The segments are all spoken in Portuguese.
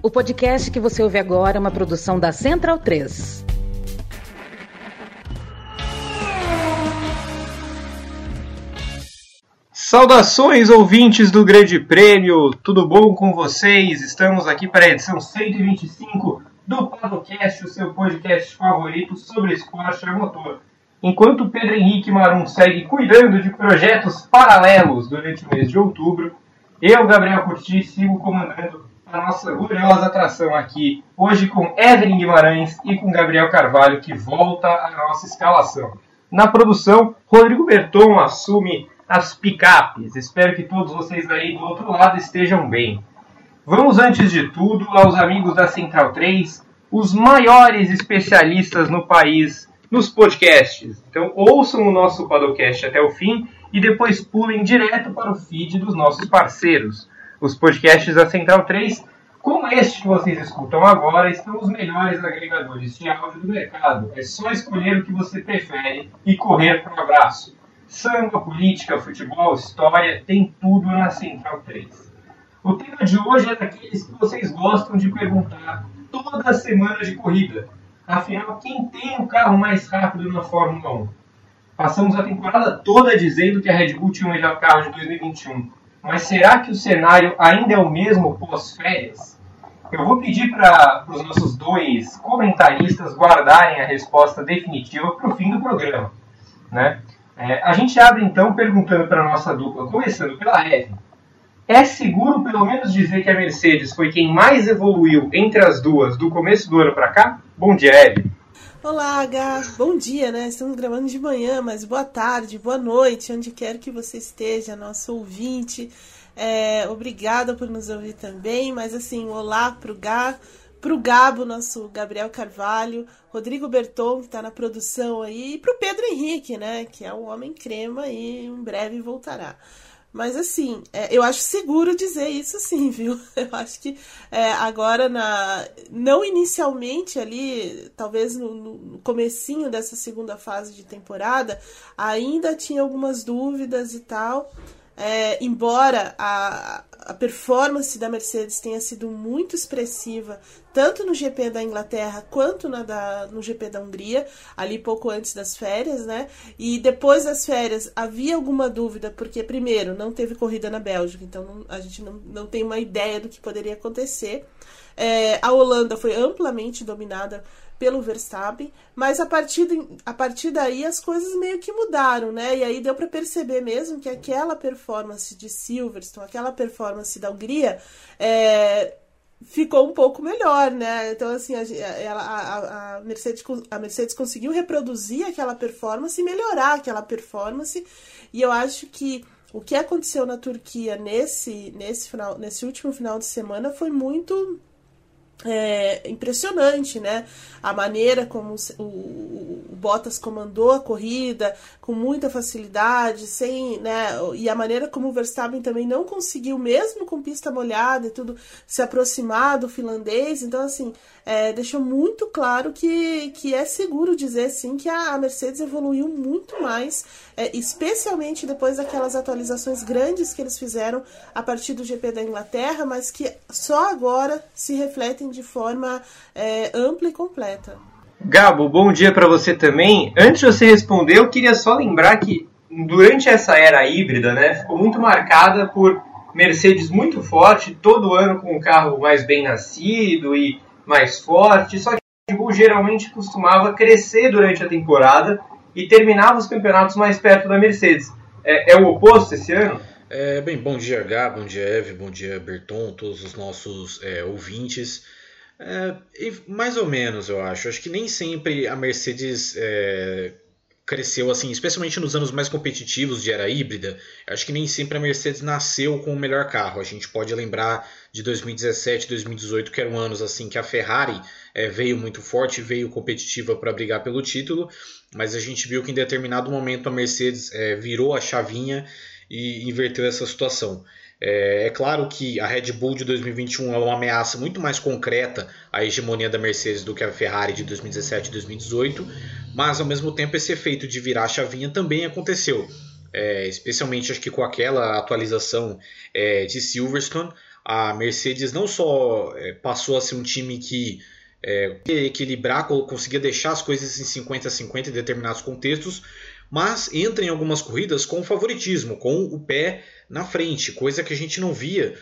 O podcast que você ouve agora é uma produção da Central 3. Saudações, ouvintes do Grande Prêmio, tudo bom com vocês? Estamos aqui para a edição 125 do Padocast, o seu podcast favorito sobre esporte a motor. Enquanto Pedro Henrique Marum segue cuidando de projetos paralelos durante o mês de outubro, eu, Gabriel Curti, sigo comandando a nossa gloriosa atração aqui, hoje com Evelyn Guimarães e com Gabriel Carvalho, que volta à nossa escalação. Na produção, Rodrigo Berton assume as picapes. Espero que todos vocês aí do outro lado estejam bem. Vamos, antes de tudo, aos amigos da Central 3, os maiores especialistas no país nos podcasts. Então, ouçam o nosso podcast até o fim e depois pulem direto para o feed dos nossos parceiros. Os podcasts da Central 3, como este que vocês escutam agora, estão os melhores agregadores de áudio do mercado. É só escolher o que você prefere e correr para o abraço. Samba, política, futebol, história, tem tudo na Central 3. O tema de hoje é daqueles que vocês gostam de perguntar toda semana de corrida. Afinal, quem tem o carro mais rápido na Fórmula 1? Passamos a temporada toda dizendo que a Red Bull tinha o melhor carro de 2021. Mas será que o cenário ainda é o mesmo pós-férias? Eu vou pedir para os nossos dois comentaristas guardarem a resposta definitiva para o fim do programa. Né? É, a gente abre então perguntando para a nossa dupla, começando pela Eve. É seguro pelo menos dizer que a Mercedes foi quem mais evoluiu entre as duas do começo do ano para cá? Bom dia, Eve. Olá, H. Bom dia, né? Estamos gravando de manhã, mas boa tarde, boa noite, onde quer que você esteja, nosso ouvinte. É, obrigada por nos ouvir também, mas assim, olá pro Gá, pro Gabo, nosso Gabriel Carvalho, Rodrigo Berton, que está na produção aí, e pro Pedro Henrique, né? Que é o homem crema e em breve voltará. Mas assim, é, eu acho seguro dizer isso sim, viu? Eu acho que é, agora, na, não inicialmente ali, talvez no, no comecinho dessa segunda fase de temporada, ainda tinha algumas dúvidas e tal. É, embora a, a performance da Mercedes tenha sido muito expressiva, tanto no GP da Inglaterra quanto na da, no GP da Hungria, ali pouco antes das férias, né? E depois das férias havia alguma dúvida, porque, primeiro, não teve corrida na Bélgica, então não, a gente não, não tem uma ideia do que poderia acontecer. É, a Holanda foi amplamente dominada pelo Verstappen, mas a partir, a partir daí as coisas meio que mudaram, né? E aí deu para perceber mesmo que aquela performance de Silverstone, aquela performance da Hungria, é, ficou um pouco melhor, né? Então, assim, a, a, a, Mercedes, a Mercedes conseguiu reproduzir aquela performance e melhorar aquela performance, e eu acho que o que aconteceu na Turquia nesse, nesse, final, nesse último final de semana foi muito é impressionante, né? A maneira como o, o, Bottas comandou a corrida com muita facilidade, sem, né? E a maneira como o Verstappen também não conseguiu, mesmo com pista molhada e tudo, se aproximar do finlandês. Então, assim, é, deixou muito claro que, que é seguro dizer, sim, que a, a Mercedes evoluiu muito mais, é, especialmente depois daquelas atualizações grandes que eles fizeram a partir do GP da Inglaterra, mas que só agora se refletem de forma é, ampla e completa. Gabo, bom dia para você também. Antes de você responder, eu queria só lembrar que durante essa era híbrida, né, ficou muito marcada por Mercedes muito forte, todo ano com um carro mais bem nascido e mais forte, só que o Red Bull geralmente costumava crescer durante a temporada e terminava os campeonatos mais perto da Mercedes. É, é o oposto esse ano? É, bem, bom dia, Gá, bom dia, Eve, bom dia, Berton, todos os nossos é, ouvintes. É, mais ou menos, eu acho. Acho que nem sempre a Mercedes é, cresceu assim, especialmente nos anos mais competitivos de era híbrida. Acho que nem sempre a Mercedes nasceu com o melhor carro. A gente pode lembrar de 2017, 2018, que eram anos assim que a Ferrari é, veio muito forte, veio competitiva para brigar pelo título, mas a gente viu que em determinado momento a Mercedes é, virou a chavinha e inverteu essa situação. É, é, claro que a Red Bull de 2021 é uma ameaça muito mais concreta à hegemonia da Mercedes do que a Ferrari de 2017 e 2018, mas ao mesmo tempo esse efeito de virar a chavinha também aconteceu. É, especialmente acho que com aquela atualização é, de Silverstone, a Mercedes não só é, passou a ser um time que é, equilibrar, conseguia deixar as coisas em 50 a 50 em determinados contextos, mas entra em algumas corridas com favoritismo, com o pé na frente, coisa que a gente não via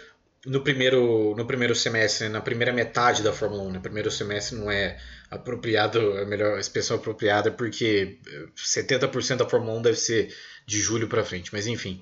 no primeiro, no primeiro semestre, na primeira metade da Fórmula 1. No primeiro semestre não é apropriado, a melhor expressão apropriada, porque 70% da Fórmula 1 deve ser de julho para frente, mas enfim.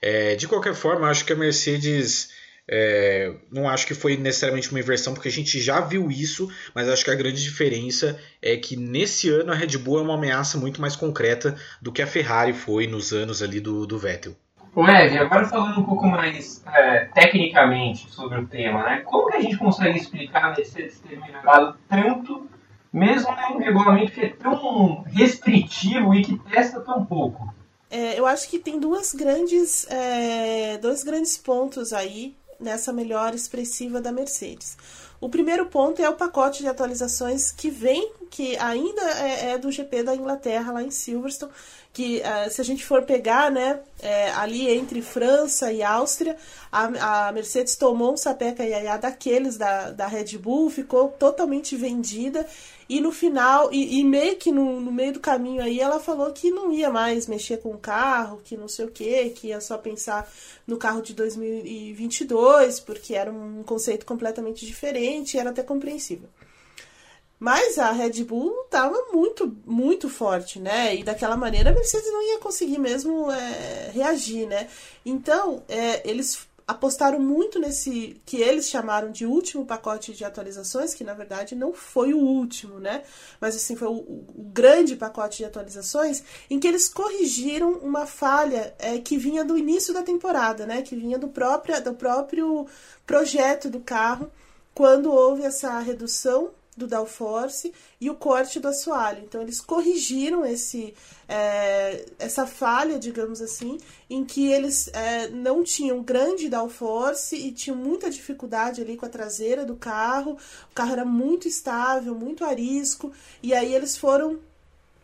É, de qualquer forma, acho que a Mercedes é, não acho que foi necessariamente uma inversão, porque a gente já viu isso, mas acho que a grande diferença é que nesse ano a Red Bull é uma ameaça muito mais concreta do que a Ferrari foi nos anos ali do, do Vettel. O Ed, agora falando um pouco mais é, tecnicamente sobre o tema, né? Como que a gente consegue explicar a Mercedes ter melhorado tanto, mesmo em um regulamento que é tão restritivo e que testa tão pouco? É, eu acho que tem duas grandes, é, dois grandes pontos aí nessa melhora expressiva da Mercedes. O primeiro ponto é o pacote de atualizações que vem, que ainda é, é do GP da Inglaterra, lá em Silverstone, que uh, se a gente for pegar, né, é, ali entre França e Áustria, a, a Mercedes tomou um sapeca iaiá daqueles da, da Red Bull, ficou totalmente vendida, e no final, e, e meio que no, no, meio do caminho aí, ela falou que não ia mais mexer com o carro, que não sei o que, que ia só pensar no carro de 2022, porque era um conceito completamente diferente, era até compreensível. Mas a Red Bull estava muito, muito forte, né? E daquela maneira a Mercedes não ia conseguir mesmo é, reagir, né? Então, é, eles apostaram muito nesse que eles chamaram de último pacote de atualizações, que na verdade não foi o último, né? Mas assim, foi o, o grande pacote de atualizações em que eles corrigiram uma falha é, que vinha do início da temporada, né? Que vinha do próprio, do próprio projeto do carro, quando houve essa redução do downforce e o corte do assoalho. Então eles corrigiram esse é, essa falha, digamos assim, em que eles é, não tinham grande downforce e tinham muita dificuldade ali com a traseira do carro. O carro era muito estável, muito arisco e aí eles foram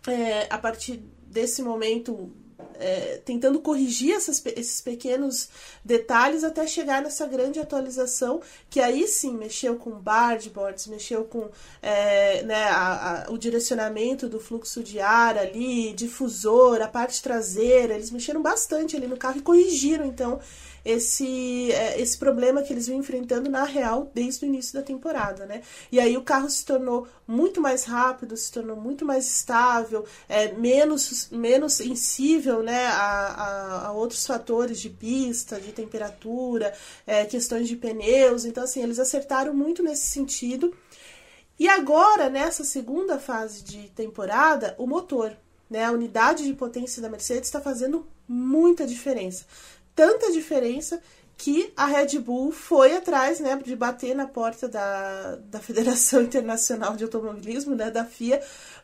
é, a partir desse momento é, tentando corrigir essas, esses pequenos detalhes até chegar nessa grande atualização que aí sim mexeu com boards, mexeu com é, né, a, a, o direcionamento do fluxo de ar ali, difusor, a parte traseira, eles mexeram bastante ali no carro e corrigiram então esse, é, esse problema que eles vêm enfrentando na real desde o início da temporada, né? E aí o carro se tornou muito mais rápido, se tornou muito mais estável, é, menos, menos sensível né, a, a, a outros fatores de pista, de temperatura, é, questões de pneus. Então, assim, eles acertaram muito nesse sentido. E agora, nessa segunda fase de temporada, o motor, né, a unidade de potência da Mercedes está fazendo muita diferença tanta diferença que a Red Bull foi atrás né, de bater na porta da, da Federação Internacional de Automobilismo, né, da FIA,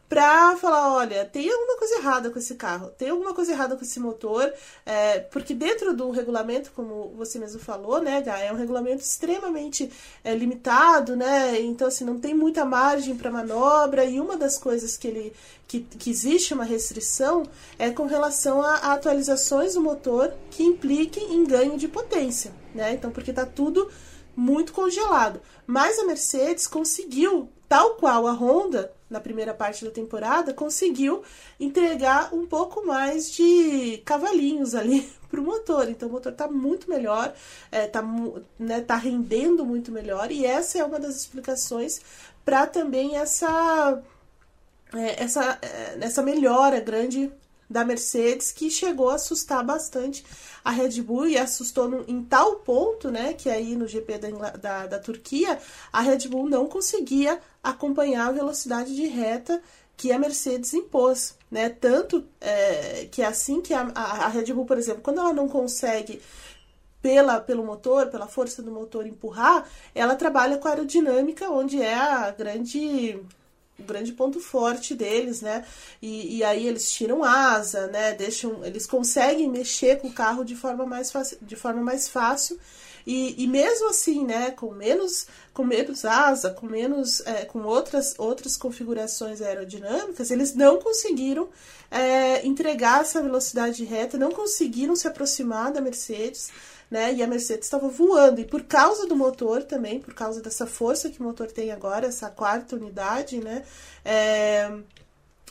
para falar, olha, tem alguma coisa errada com esse carro, tem alguma coisa errada com esse motor, é, porque dentro do regulamento, como você mesmo falou, né, Gá, é um regulamento extremamente é, limitado, né, então assim, não tem muita margem para manobra, e uma das coisas que ele, que, que existe uma restrição é com relação a, a atualizações do motor que impliquem em ganho de potência, né, então porque está tudo muito congelado. Mas a Mercedes conseguiu, tal qual a Honda, na primeira parte da temporada, conseguiu entregar um pouco mais de cavalinhos ali para o motor. Então o motor está muito melhor, está é, tá, né, tá rendendo muito melhor, e essa é uma das explicações para também essa, é, essa, é, essa melhora grande da Mercedes que chegou a assustar bastante a Red Bull e assustou no, em tal ponto, né, que aí no GP da, da, da Turquia a Red Bull não conseguia acompanhar a velocidade de reta que a Mercedes impôs, né? Tanto é, que é assim que a, a, Red Bull, por exemplo, quando ela não consegue pela, pelo motor, pela força do motor empurrar, ela trabalha com aerodinâmica, onde é a grande o grande ponto forte deles, né? E, e aí eles tiram asa, né? Deixam, eles conseguem mexer com o carro de forma mais, de forma mais fácil. E, e mesmo assim, né, com menos, com menos asa, com menos, é, com outras, outras configurações aerodinâmicas, eles não conseguiram é, entregar essa velocidade reta, não conseguiram se aproximar da Mercedes né? E a Mercedes estava voando. E por causa do motor também, por causa dessa força que o motor tem agora, essa quarta unidade, né? É,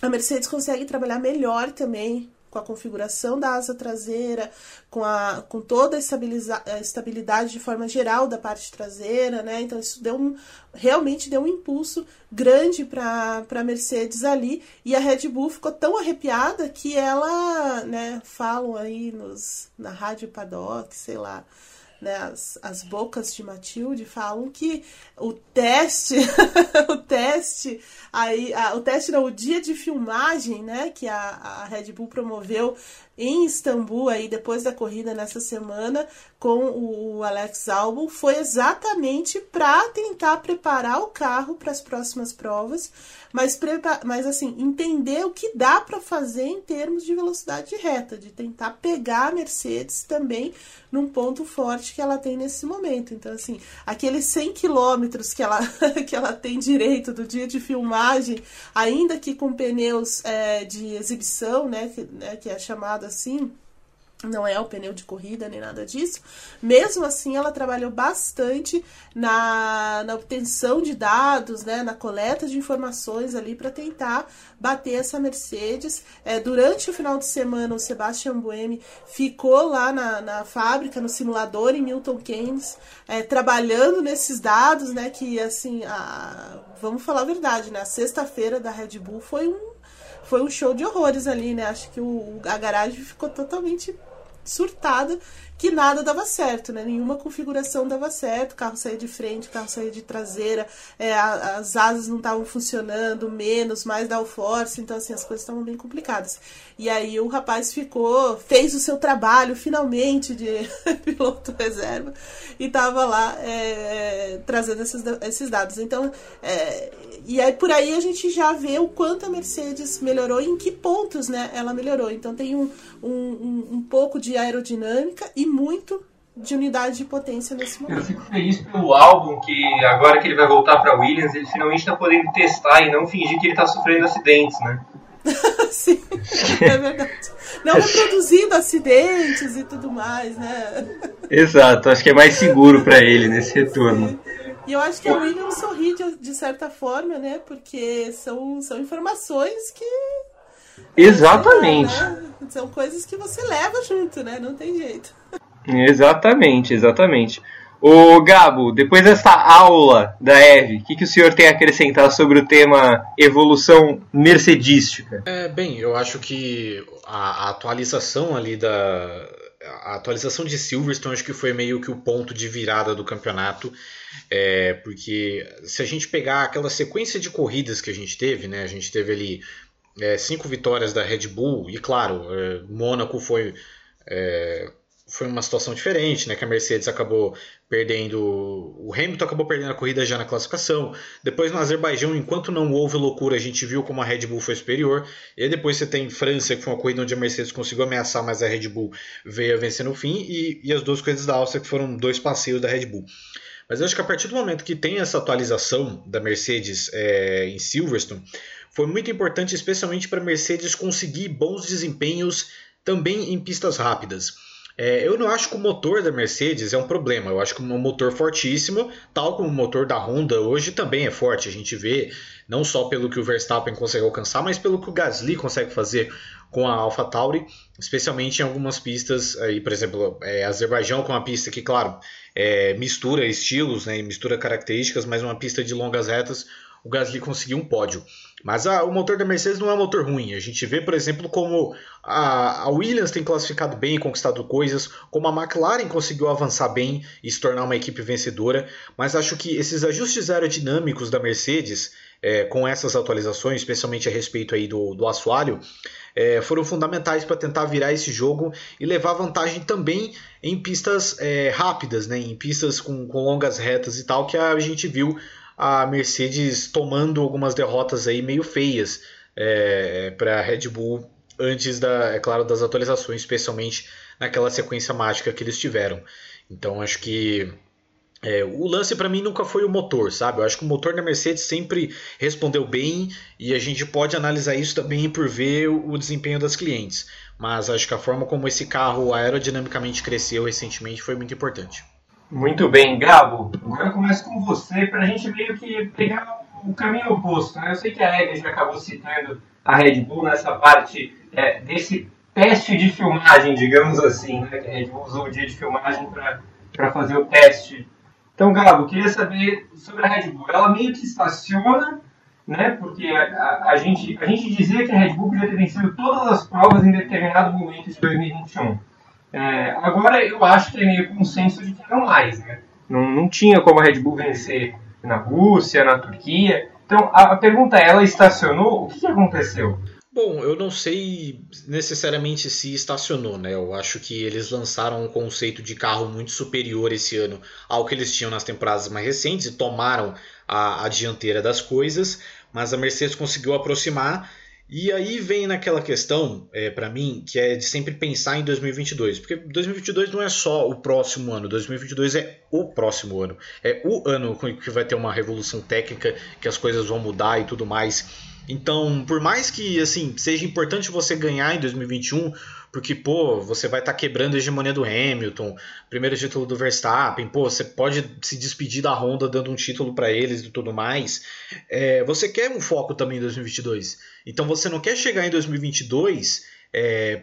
a Mercedes consegue trabalhar melhor também com a configuração da asa traseira, com, a, com toda a, estabilidade de forma geral da parte traseira, né? Então isso deu um, realmente deu um impulso grande para a Mercedes ali e a Red Bull ficou tão arrepiada que ela, né, falam aí nos, na rádio paddock, sei lá, né, as, as bocas de Matilde falam que o teste, o teste, aí, a, o teste não, o dia de filmagem, né, que a, a Red Bull promoveu em Istambul aí depois da corrida nessa semana com o Alex Albon foi exatamente para tentar preparar o carro para as próximas provas, mas, mas assim, entender o que dá para fazer em termos de velocidade reta, de tentar pegar a Mercedes também num ponto forte que ela tem nesse momento. Então, assim, aqueles 100 quilômetros que ela, que ela tem direito do dia de filmagem, ainda que com pneus é, de exibição, né, que, né, que é chamado assim, não é o pneu de corrida nem nada disso. Mesmo assim, ela trabalhou bastante na, na obtenção de dados, né, na coleta de informações ali para tentar bater essa Mercedes. É, durante o final de semana, o Sebastian Buemi ficou lá na, na fábrica, no simulador em Milton Keynes, é, trabalhando nesses dados, né, que assim, a, vamos falar a verdade, né, a sexta-feira da Red Bull foi um foi um show de horrores ali, né? Acho que o, a garagem ficou totalmente surtada que nada dava certo, né? Nenhuma configuração dava certo, o carro saía de frente, o carro saía de traseira, é, as asas não estavam funcionando, menos, mais downforce, então assim, as coisas estavam bem complicadas. E aí o rapaz ficou, fez o seu trabalho finalmente de piloto reserva e estava lá é, trazendo esses, esses dados. Então, é, e aí por aí a gente já vê o quanto a Mercedes melhorou e em que pontos né, ela melhorou. Então tem um, um, um pouco de aerodinâmica e muito de unidade de potência nesse momento. Eu fico feliz pelo álbum que agora que ele vai voltar para Williams, ele finalmente está podendo testar e não fingir que ele está sofrendo acidentes, né? Sim, é verdade. Não reproduzindo acidentes e tudo mais, né? Exato, acho que é mais seguro para ele nesse retorno. Sim. E eu acho que a Williams sorri de, de certa forma, né? Porque são, são informações que. Exatamente. né? São coisas que você leva junto, né? Não tem jeito. Exatamente, exatamente. O Gabo, depois dessa aula da Eve, o que, que o senhor tem a acrescentar sobre o tema evolução mercedística? É, bem, eu acho que a, a atualização ali da. A atualização de Silverstone acho que foi meio que o ponto de virada do campeonato. É, porque se a gente pegar aquela sequência de corridas que a gente teve, né? A gente teve ali é, cinco vitórias da Red Bull, e claro, é, Mônaco foi, é, foi uma situação diferente, né? Que a Mercedes acabou perdendo. O Hamilton acabou perdendo a corrida já na classificação. Depois no Azerbaijão, enquanto não houve loucura, a gente viu como a Red Bull foi superior. E depois você tem França, que foi uma corrida onde a Mercedes conseguiu ameaçar, mas a Red Bull veio a vencer no fim. E, e as duas corridas da Áustria, que foram dois passeios da Red Bull. Mas eu acho que a partir do momento que tem essa atualização da Mercedes é, em Silverstone, foi muito importante, especialmente para a Mercedes conseguir bons desempenhos também em pistas rápidas. É, eu não acho que o motor da Mercedes é um problema. Eu acho que um motor fortíssimo, tal como o motor da Honda hoje também é forte. A gente vê não só pelo que o Verstappen consegue alcançar, mas pelo que o Gasly consegue fazer com a AlphaTauri, especialmente em algumas pistas, aí, por exemplo, é, Azerbaijão com uma pista que, claro, é, mistura estilos, né, mistura características, mas uma pista de longas retas, o Gasly conseguiu um pódio. Mas o motor da Mercedes não é um motor ruim. A gente vê, por exemplo, como a, a, Williams tem classificado bem e conquistado coisas, como a McLaren conseguiu avançar bem e se tornar uma equipe vencedora. Mas acho que esses ajustes aerodinâmicos da Mercedes, é, com essas atualizações, especialmente a respeito aí do, do assoalho, é, foram fundamentais para tentar virar esse jogo e levar vantagem também em pistas é, rápidas, né, em pistas com, com longas retas e tal, que a gente viu a Mercedes tomando algumas derrotas aí meio feias é, para a Red Bull antes da, é claro, das atualizações, especialmente naquela sequência mágica que eles tiveram. Então acho que é, o lance para mim nunca foi o motor, sabe? Eu acho que o motor da Mercedes sempre respondeu bem e a gente pode analisar isso também por ver o desempenho das clientes. mas acho que a forma como esse carro aerodinamicamente cresceu recentemente foi muito importante. Muito bem, Gabo. Agora eu começo com você para a gente meio que pegar o caminho oposto. Né? Eu sei que a Ega já acabou citando a Red Bull nessa parte é, desse teste de filmagem, digamos assim, né? que a Red Bull usou o dia de filmagem para fazer o teste. Então, Gabo, queria saber sobre a Red Bull. Ela meio que estaciona, né? porque a, a, a gente, a gente dizia que a Red Bull podia ter vencido todas as provas em determinado momento de 2021. É, agora eu acho que é meio consenso de que não mais. Né? Não, não tinha como a Red Bull vencer na Rússia, na Turquia. Então a, a pergunta é: ela estacionou? O que, que aconteceu? Bom, eu não sei necessariamente se estacionou, né? Eu acho que eles lançaram um conceito de carro muito superior esse ano ao que eles tinham nas temporadas mais recentes e tomaram a, a dianteira das coisas, mas a Mercedes conseguiu aproximar e aí vem naquela questão, é, para mim, que é de sempre pensar em 2022. Porque 2022 não é só o próximo ano, 2022 é o próximo ano. É o ano que vai ter uma revolução técnica, que as coisas vão mudar e tudo mais. Então, por mais que assim seja importante você ganhar em 2021, porque, pô, você vai estar tá quebrando a hegemonia do Hamilton, primeiro título do Verstappen, pô, você pode se despedir da Honda dando um título para eles e tudo mais. É, você quer um foco também em 2022. Então você não quer chegar em 2022 é,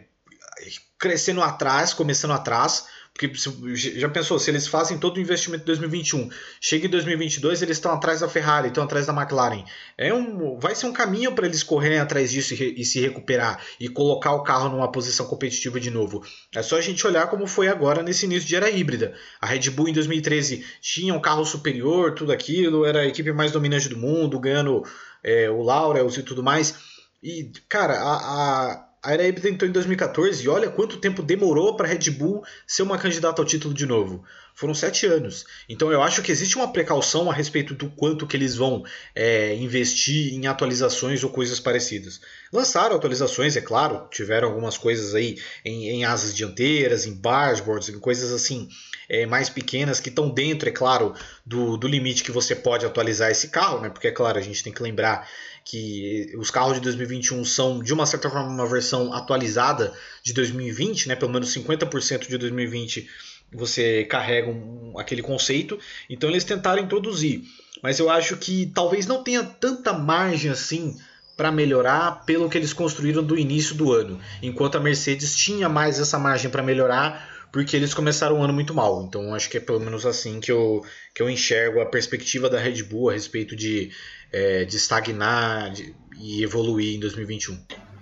crescendo atrás, começando atrás, porque já pensou, se eles fazem todo o investimento em 2021, chega em 2022, eles estão atrás da Ferrari, estão atrás da McLaren. É um, vai ser um caminho para eles correrem atrás disso e, e, se recuperar e colocar o carro numa posição competitiva de novo. É só a gente olhar como foi agora nesse início de era híbrida. A Red Bull em 2013 tinha um carro superior, tudo aquilo, era a equipe mais dominante do mundo, ganhando é, o Laurels e tudo mais. E, cara, a, a a Era híbrida entrou em 2014 e olha quanto tempo demorou para a Red Bull ser uma candidata ao título de novo. Foram sete anos. Então eu acho que existe uma precaução a respeito do quanto que eles vão é, investir em atualizações ou coisas parecidas. Lançaram atualizações, é claro, tiveram algumas coisas aí em, em asas dianteiras, em bargeboards, em coisas assim é, mais pequenas que estão dentro, é claro, do, do limite que você pode atualizar esse carro, né? Porque é claro, a gente tem que lembrar que os carros de 2021 são, de uma certa forma, uma versão atualizada de 2020, né? pelo menos 50% de 2020 você carrega um, aquele conceito, então eles tentaram introduzir. Mas eu acho que talvez não tenha tanta margem assim para melhorar pelo que eles construíram do início do ano, enquanto a Mercedes tinha mais essa margem para melhorar porque eles começaram o ano muito mal. Então acho que é pelo menos assim que eu, que eu enxergo a perspectiva da Red Bull a respeito de é, de estagnar de, e evoluir em 2021.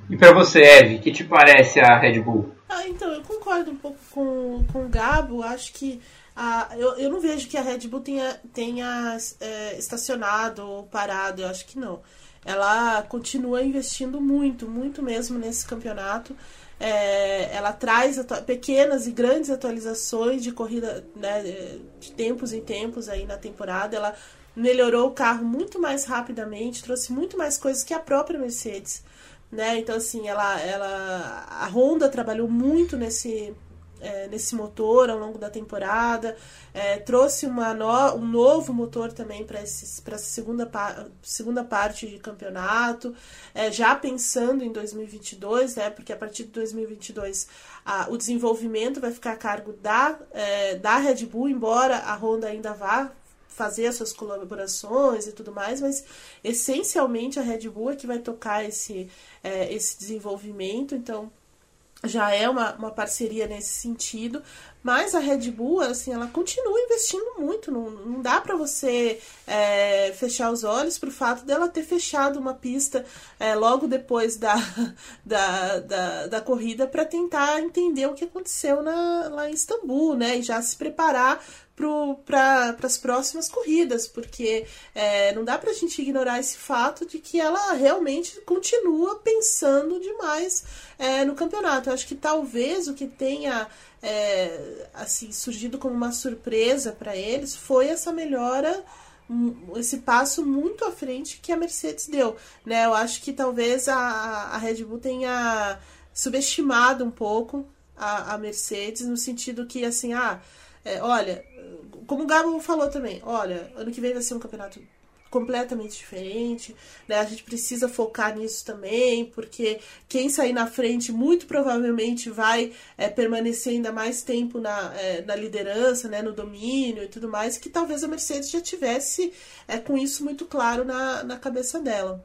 E para você, Eve, que te parece a Red Bull? Ah, então, eu concordo um pouco com, com o Gabo. Acho que ah, eu, eu não vejo que a Red Bull tenha, tenha é, estacionado ou parado. Eu acho que não. Ela continua investindo muito, muito mesmo nesse campeonato. É, ela traz pequenas e grandes atualizações de corrida né, de tempos em tempos aí na temporada. Ela melhorou o carro muito mais rapidamente, trouxe muito mais coisas que a própria Mercedes, né? Então assim, ela, ela a Honda trabalhou muito nesse é, nesse motor ao longo da temporada, é, trouxe uma no, um novo motor também para essa segunda, segunda parte de campeonato, é, já pensando em 2022, né, porque a partir de 2022 a, o desenvolvimento vai ficar a cargo da, é, da Red Bull, embora a Honda ainda vá fazer as suas colaborações e tudo mais, mas essencialmente a Red Bull é que vai tocar esse, é, esse desenvolvimento, então já é uma, uma parceria nesse sentido, mas a Red Bull, assim, ela continua investindo muito, não, não dá para você é, fechar os olhos para o fato dela ter fechado uma pista é, logo depois da, da, da, da corrida para tentar entender o que aconteceu na, lá em Istambul, né, e já se preparar para as próximas corridas, porque é, não dá para a gente ignorar esse fato de que ela realmente continua pensando demais é, no campeonato. Eu acho que talvez o que tenha é, assim surgido como uma surpresa para eles foi essa melhora esse passo muito à frente que a Mercedes deu, né? Eu acho que talvez a, a Red Bull tenha subestimado um pouco a, a Mercedes no sentido que assim, ah, é, olha, como o Gabo falou também, olha, ano que vem vai ser um campeonato completamente diferente, né? A gente precisa focar nisso também, porque quem sair na frente muito provavelmente vai é, permanecer ainda mais tempo na, é, na liderança, né? No domínio e tudo mais, que talvez a Mercedes já tivesse é, com isso muito claro na, na cabeça dela.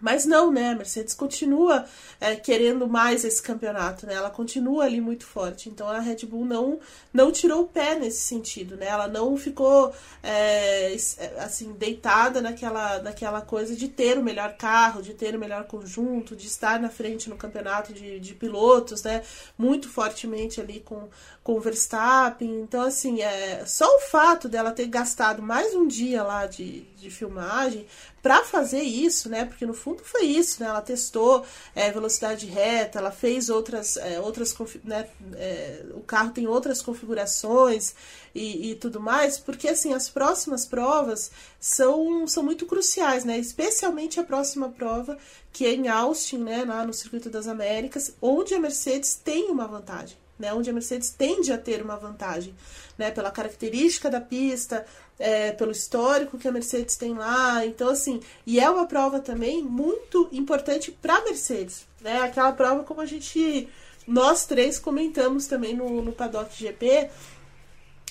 Mas não, né? A Mercedes continua é, querendo mais esse campeonato, né? Ela continua ali muito forte. Então a Red Bull não, não tirou o pé nesse sentido, né? Ela não ficou é, é, assim deitada naquela, naquela coisa de ter o melhor carro, de ter o melhor conjunto, de estar na frente no campeonato de, de pilotos, né? Muito fortemente ali com, com o Verstappen. Então, assim, é, só o fato dela ter gastado mais um dia lá de, de filmagem para fazer isso, né? Porque no fundo foi isso, né? Ela testou é, velocidade reta, ela fez outras, é, outras né? É, o carro tem outras configurações e, e, tudo mais, porque assim as próximas provas são, são muito cruciais, né? Especialmente a próxima prova que é em Austin, né? Lá no Circuito das Américas, onde a Mercedes tem uma vantagem né, onde a Mercedes tende a ter uma vantagem, né, pela característica da pista, é, pelo histórico que a Mercedes tem lá. Então, assim, e é uma prova também muito importante para a Mercedes, né, aquela prova como a gente, nós três comentamos também no, no Paddock GP,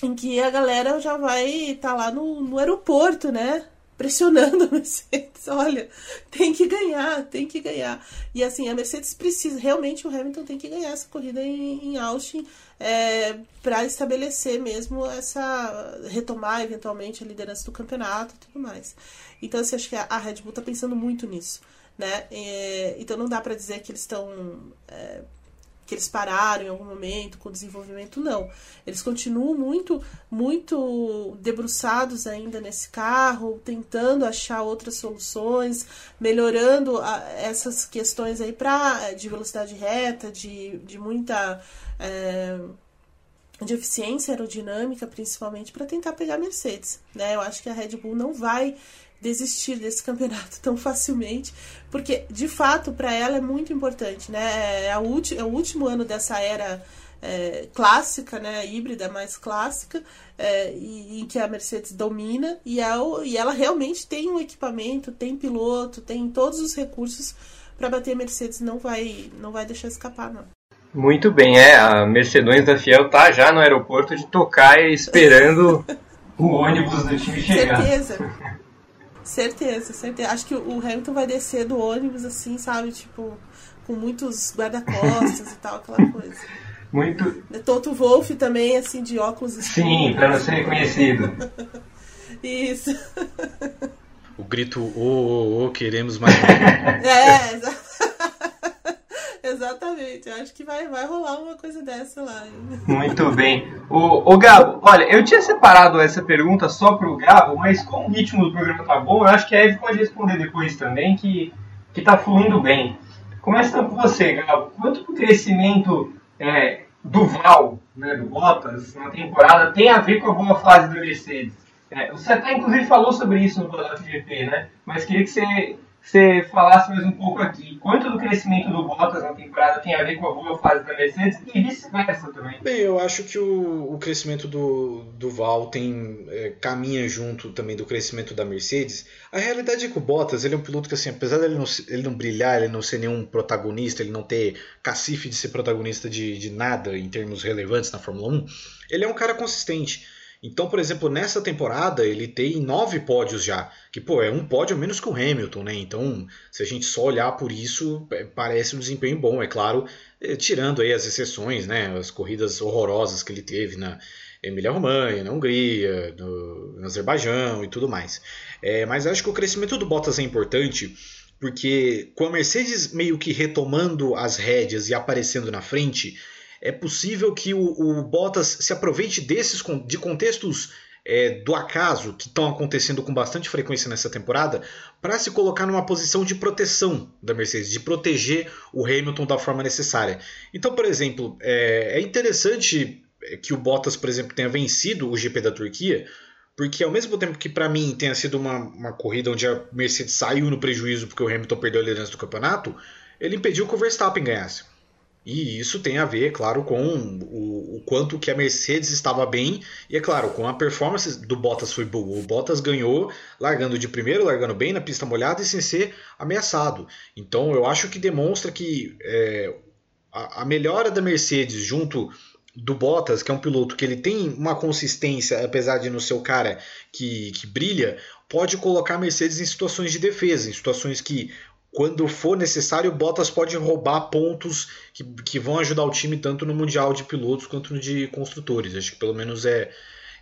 em que a galera já vai estar tá lá no, no aeroporto, né, pressionando a Mercedes. Olha, tem que ganhar, tem que ganhar. E assim, a Mercedes precisa, realmente o Hamilton tem que ganhar essa corrida em, em Austin é, para estabelecer mesmo essa. retomar eventualmente a liderança do campeonato e tudo mais. Então, assim, acho que a, Red Bull está pensando muito nisso. Né? É, então não dá para dizer que eles estão é, que eles pararam em algum momento com o desenvolvimento, não. Eles continuam muito, muito debruçados ainda nesse carro, tentando achar outras soluções, melhorando a, essas questões aí pra, de velocidade reta, de, de muita. É, de eficiência aerodinâmica, principalmente, para tentar pegar a Mercedes. Né? Eu acho que a Red Bull não vai desistir desse campeonato tão facilmente, porque de fato para ela é muito importante, né? É, a é o último ano dessa era é, clássica, né? Híbrida mais clássica, é, e, em que a Mercedes domina e, é e ela realmente tem um equipamento, tem piloto, tem todos os recursos para bater a Mercedes, não vai, não vai deixar escapar, não. Muito bem, é. A Mercedes da Fiel tá já no aeroporto de Tocaia esperando o ônibus do time chegar. Certeza. Certeza, certeza. Acho que o Hamilton vai descer do ônibus assim, sabe? Tipo, com muitos guarda-costas e tal, aquela coisa. Muito. Toto Wolff também, assim, de óculos escuros. Sim, para não ser reconhecido. Isso. O grito, ô, ô, ô, queremos mais. é, exato. Exatamente, eu acho que vai, vai rolar uma coisa dessa lá. Muito bem. O, o Gabo, olha, eu tinha separado essa pergunta só pro Gabo, mas como o ritmo do programa tá bom, eu acho que a Eve pode responder depois também, que, que tá fluindo bem. Começando com você, Gabo. Quanto o crescimento é, do Val, né, do Bottas, na temporada, tem a ver com a boa fase do Mercedes? É, você até inclusive falou sobre isso no Paddock GP, né? Mas queria que você você falasse mais um pouco aqui. Quanto do crescimento do Bottas na temporada tem a ver com a boa fase da Mercedes e vice-versa também? Bem, eu acho que o, o crescimento do, do Val tem, é, caminha junto também do crescimento da Mercedes. A realidade é que o Bottas ele é um piloto que, assim, apesar dele não, ele não brilhar, ele não ser nenhum protagonista, ele não ter cacife de ser protagonista de, de nada em termos relevantes na Fórmula 1, ele é um cara consistente. Então, por exemplo, nessa temporada ele tem nove pódios já, que pô, é um pódio menos que o Hamilton, né? Então, se a gente só olhar por isso, é, parece um desempenho bom, é claro, é, tirando aí as exceções, né? As corridas horrorosas que ele teve na Emília-Romanha, na Hungria, no, no Azerbaijão e tudo mais. É, mas acho que o crescimento do Bottas é importante porque com a Mercedes meio que retomando as rédeas e aparecendo na frente, é possível que o, o Bottas se aproveite desses de contextos é, do acaso que estão acontecendo com bastante frequência nessa temporada para se colocar numa posição de proteção da Mercedes, de proteger o Hamilton da forma necessária. Então, por exemplo, é, é interessante que o Bottas, por exemplo, tenha vencido o GP da Turquia, porque ao mesmo tempo que para mim tenha sido uma, uma corrida onde a Mercedes saiu no prejuízo porque o Hamilton perdeu a liderança do campeonato, ele impediu que o Verstappen ganhasse. E isso tem a ver, claro, com o, o, quanto que a Mercedes estava bem. E é claro, com a performance do Bottas foi boa. O Bottas ganhou largando de primeiro, largando bem na pista molhada e sem ser ameaçado. Então eu acho que demonstra que é, a, a melhora da Mercedes junto do Bottas, que é um piloto que ele tem uma consistência, apesar de não ser o cara que, que brilha, pode colocar a Mercedes em situações de defesa, em situações que quando for necessário, o Bottas pode roubar pontos que, que vão ajudar o time tanto no Mundial de Pilotos quanto no de Construtores. Acho que pelo menos é,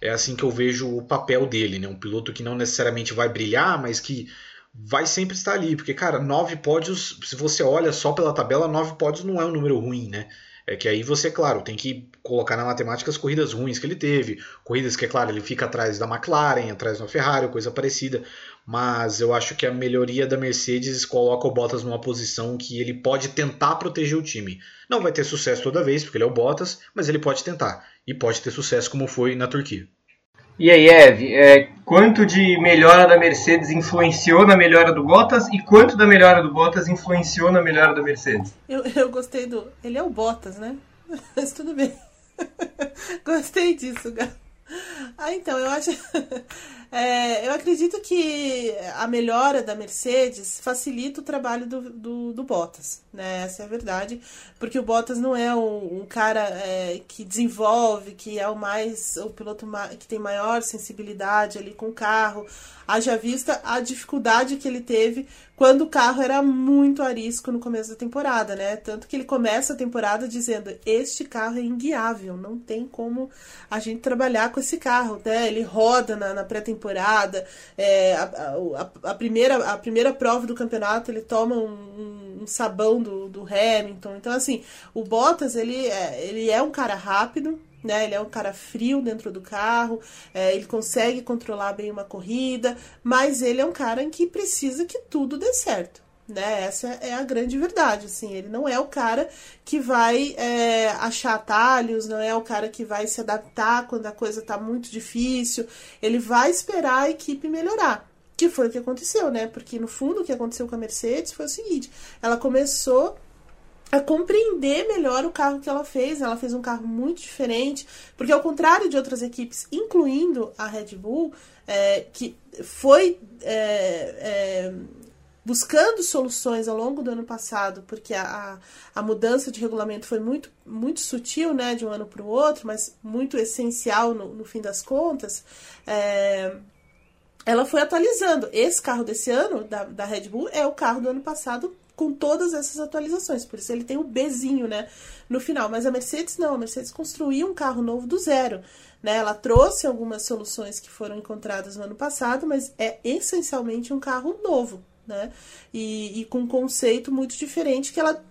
é assim que eu vejo o papel dele, né? Um piloto que não necessariamente vai brilhar, mas que vai sempre estar ali. Porque, cara, nove pódios, se você olha só pela tabela, nove pódios não é um número ruim, né? É que aí você, claro, tem que colocar na matemática as corridas ruins que ele teve, corridas que, é claro, ele fica atrás da McLaren, atrás da Ferrari, coisa parecida, mas eu acho que a melhoria da Mercedes coloca o Bottas numa posição que ele pode tentar proteger o time. Não vai ter sucesso toda vez, porque ele é o Bottas, mas ele pode tentar, e pode ter sucesso como foi na Turquia. E aí, Eve, é, quanto de melhora da Mercedes influenciou na melhora do Bottas e quanto da melhora do Bottas influenciou na melhora da Mercedes? Eu, eu gostei do. Ele é o Bottas, né? Mas tudo bem. gostei disso, Gal. Ah, então, eu acho. É, eu acredito que a melhora da Mercedes facilita o trabalho do, do, do Bottas, né? Essa é a verdade, porque o Bottas não é um, um cara é, que desenvolve, que é o mais o piloto que tem maior sensibilidade ali com o carro. Haja vista a dificuldade que ele teve quando o carro era muito arisco no começo da temporada, né? Tanto que ele começa a temporada dizendo: Este carro é inguiável, não tem como a gente trabalhar com esse carro, né? Ele roda na, na pré-temporada, é, a, a, a, primeira, a primeira prova do campeonato ele toma um, um sabão do, do Hamilton. Então, assim, o Bottas ele é, ele é um cara rápido, né? Ele é um cara frio dentro do carro, é, ele consegue controlar bem uma corrida, mas ele é um cara em que precisa que tudo dê certo. Né? Essa é a grande verdade, assim, ele não é o cara que vai é, achar atalhos, não é o cara que vai se adaptar quando a coisa está muito difícil, ele vai esperar a equipe melhorar, que foi o que aconteceu, né? Porque no fundo o que aconteceu com a Mercedes foi o seguinte, ela começou a compreender melhor o carro que ela fez. Ela fez um carro muito diferente, porque ao contrário de outras equipes, incluindo a Red Bull, é, que foi é, é, buscando soluções ao longo do ano passado, porque a, a mudança de regulamento foi muito, muito sutil, né, de um ano para o outro, mas muito essencial no, no fim das contas. É, ela foi atualizando. Esse carro desse ano, da, da Red Bull, é o carro do ano passado com todas essas atualizações. Por isso ele tem o Bzinho, né, no final. Mas a Mercedes não, a Mercedes construiu um carro novo do zero. Né? Ela trouxe algumas soluções que foram encontradas no ano passado, mas é essencialmente um carro novo, né? E, e com um conceito muito diferente que ela,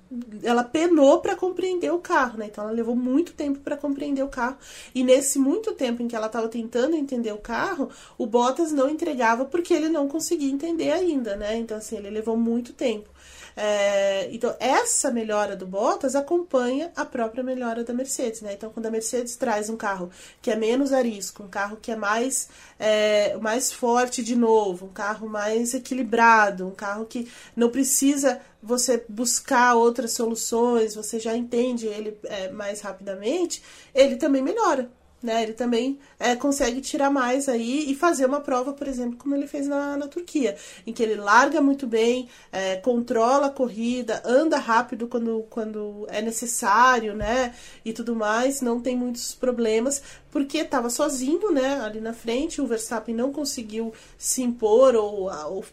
ela penou para compreender o carro, né? Então ela levou muito tempo para compreender o carro. E nesse muito tempo em que ela estava tentando entender o carro, o Bottas não entregava porque ele não conseguia entender ainda, né? Então assim, ele levou muito tempo. É, então, essa melhora do Bottas acompanha a própria melhora da Mercedes, né? Então, quando a Mercedes traz um carro que é menos arisco, um carro que é mais, é, mais forte de novo, um carro mais equilibrado, um carro que não precisa você buscar outras soluções, você já entende ele é, mais rapidamente, ele também melhora né? Ele também é, consegue tirar mais aí e fazer uma prova, por exemplo, como ele fez na, na Turquia, em que ele larga muito bem, é, controla a corrida, anda rápido quando, quando é necessário, né? E tudo mais, não tem muitos problemas, porque estava sozinho, né? Ali na frente, o Verstappen não conseguiu se impor ou, ou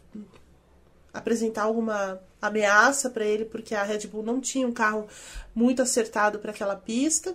apresentar alguma ameaça para ele, porque a Red Bull não tinha um carro muito acertado para aquela pista.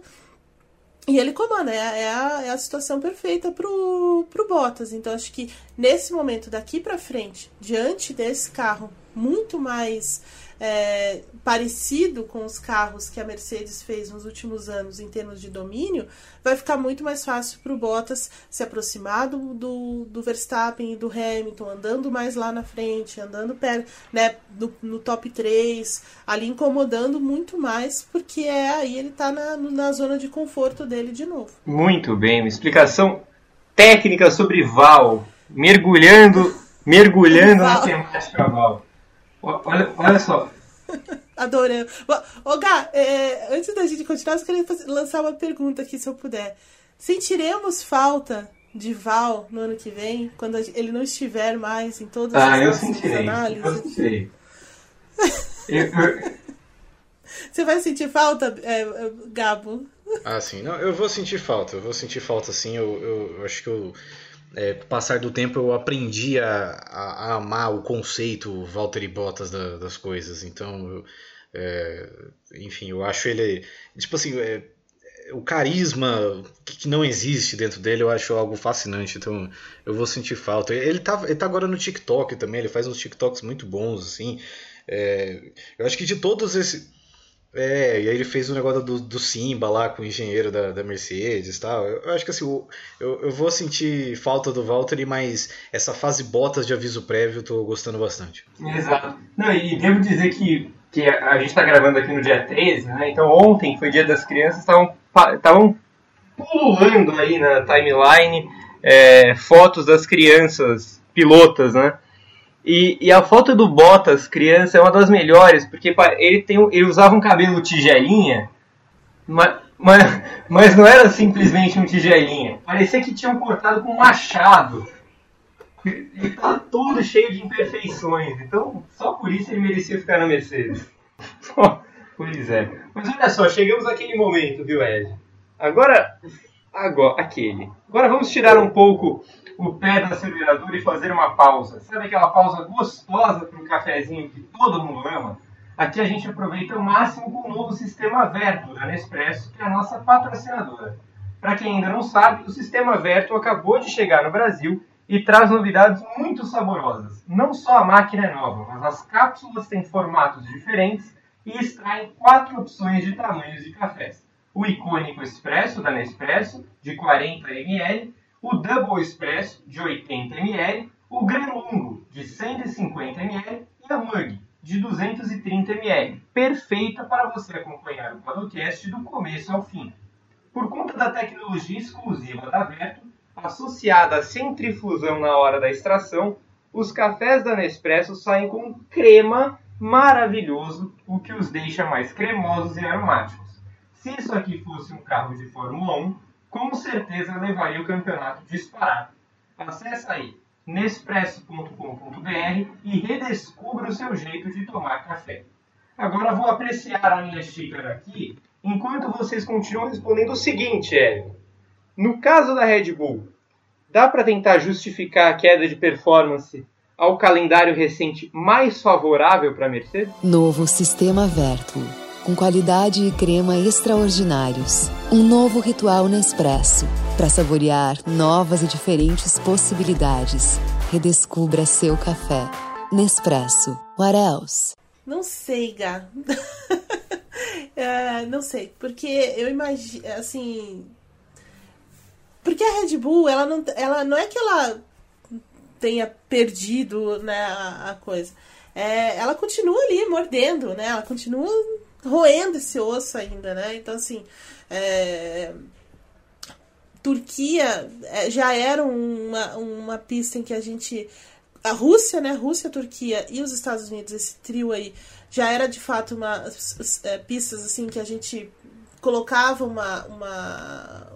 E ele comanda, é, é, a, é a situação perfeita pro, pro Bottas. Então, acho que nesse momento, daqui para frente, diante desse carro muito mais é, parecido com os carros que a Mercedes fez nos últimos anos em termos de domínio, vai ficar muito mais fácil para o Bottas se aproximar do, do, do, Verstappen e do Hamilton, andando mais lá na frente, andando perto, né, no, no, top 3, ali incomodando muito mais, porque é aí ele está na, na zona de conforto dele de novo. Muito bem, uma explicação técnica sobre Val, mergulhando, mergulhando na temática Val. Olha, olha só. Adorando. Ô, Gá, é, antes da gente continuar, eu queria fazer, lançar uma pergunta aqui, se eu puder. Sentiremos falta de Val no ano que vem, quando ele não estiver mais em todas ah, as eu sentirei, análises? Eu sentirei. eu, eu... Você vai sentir falta, é, Gabo? Ah, sim. Não, eu vou sentir falta. Eu vou sentir falta, sim. Eu, eu, eu acho que eu, é, com o passar do tempo eu aprendi a, a, a amar o conceito Valtteri Bottas da, das coisas. Então, eu, é, enfim, eu acho ele. Tipo assim, é, o carisma que não existe dentro dele eu acho algo fascinante. Então, eu vou sentir falta. Ele tá, ele tá agora no TikTok também. Ele faz uns TikToks muito bons, assim. É, eu acho que de todos esses é, e aí ele fez o negócio do, do Simba lá com o engenheiro da, da Mercedes e tal. Eu, eu, acho que assim, eu, eu vou sentir falta do Valtteri, mas essa fase botas de aviso prévio eu tô gostando bastante. Exato. Não, e devo dizer que, que a gente está gravando aqui no dia 13, né? Então ontem foi dia das crianças, estavam pulando aí na timeline é, fotos das crianças pilotas, né? E, e, a foto do Bottas, criança, é uma das melhores, porque ele, tem, ele usava um cabelo tigelinha, mas, mas, mas não era simplesmente um tigelinha. Parecia que tinham cortado com um machado. Ele tá todo cheio de imperfeições. Então, só por isso ele merecia ficar na Mercedes. pois é. Mas olha só, chegamos naquele momento, viu, Ed? Agora, agora, aquele. Agora vamos tirar um pouco o pé do acelerador e fazer uma pausa. Sabe aquela pausa gostosa para um cafezinho que todo mundo ama? Aqui a gente aproveita o máximo com o novo sistema Verto da Nespresso, que é a nossa patrocinadora. Para quem ainda não sabe, o sistema Verto acabou de chegar no Brasil e traz novidades muito saborosas. Não só a máquina é nova, mas as cápsulas têm formatos diferentes e extraem quatro opções de tamanhos de cafés. O icônico Expresso da Nespresso, de 40 ml, o Double Expresso de 80 ml, o Granungo de 150 ml e a Mug de 230 ml, perfeita para você acompanhar o podcast do começo ao fim. Por conta da tecnologia exclusiva da Verto, associada à centrifusão na hora da extração, os cafés da Nespresso saem com um crema maravilhoso, o que os deixa mais cremosos e aromáticos. Se isso aqui fosse um carro de Fórmula 1, com certeza levaria o campeonato disparado. Acesse aí nespresso.com.br e redescubra o seu jeito de tomar café. Agora vou apreciar a minha xícara aqui, enquanto vocês continuam respondendo o seguinte, Hélio. No caso da Red Bull, dá para tentar justificar a queda de performance ao calendário recente mais favorável para a Mercedes? Novo sistema Vertuo com qualidade e crema extraordinários. Um novo ritual Nespresso para saborear novas e diferentes possibilidades. Redescubra seu café. Nespresso. What else? Não sei, Gá. é, não sei, porque eu imagino, assim... Porque a Red Bull, ela não, ela não é que ela tenha perdido né, a, a coisa. É, ela continua ali mordendo, né? Ela continua roendo esse osso ainda, né? Então, assim, é... Turquia é, já era uma, uma pista em que a gente. A Rússia, né? Rússia, Turquia e os Estados Unidos, esse trio aí, já era de fato uma é, pistas assim que a gente colocava uma, uma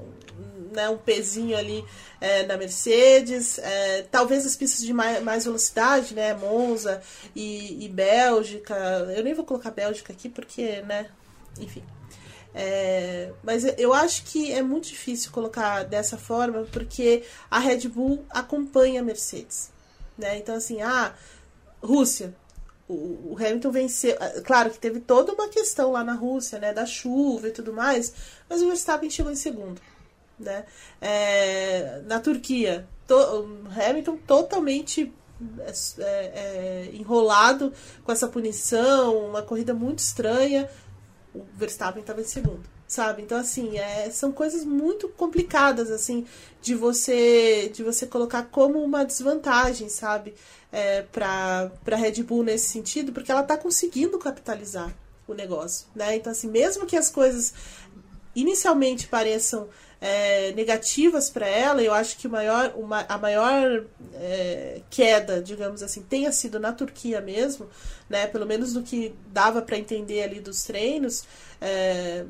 né, um pezinho ali é, na Mercedes, é, talvez as pistas de mais, mais velocidade, né, Monza e, e, Bélgica, eu nem vou colocar Bélgica aqui porque, né, enfim. É, mas eu acho que é muito difícil colocar dessa forma porque a Red Bull acompanha a Mercedes, né? Então assim, ah, Rússia, o, Hamilton venceu, ah, claro que teve toda uma questão lá na Rússia, né, da chuva e tudo mais, mas o Verstappen chegou em segundo. Né? É, na Turquia, to, Hamilton totalmente é, é, é, enrolado com essa punição, uma corrida muito estranha. O Verstappen estava em segundo, sabe? Então assim, é, são coisas muito complicadas assim de você de você colocar como uma desvantagem, sabe? É, para para Red Bull nesse sentido, porque ela está conseguindo capitalizar o negócio, né? Então assim, mesmo que as coisas inicialmente pareçam é, negativas para ela, eu acho que o maior, uma, a maior é, queda, digamos assim, tenha sido na Turquia mesmo, né? Pelo menos do que dava para entender ali dos treinos. É,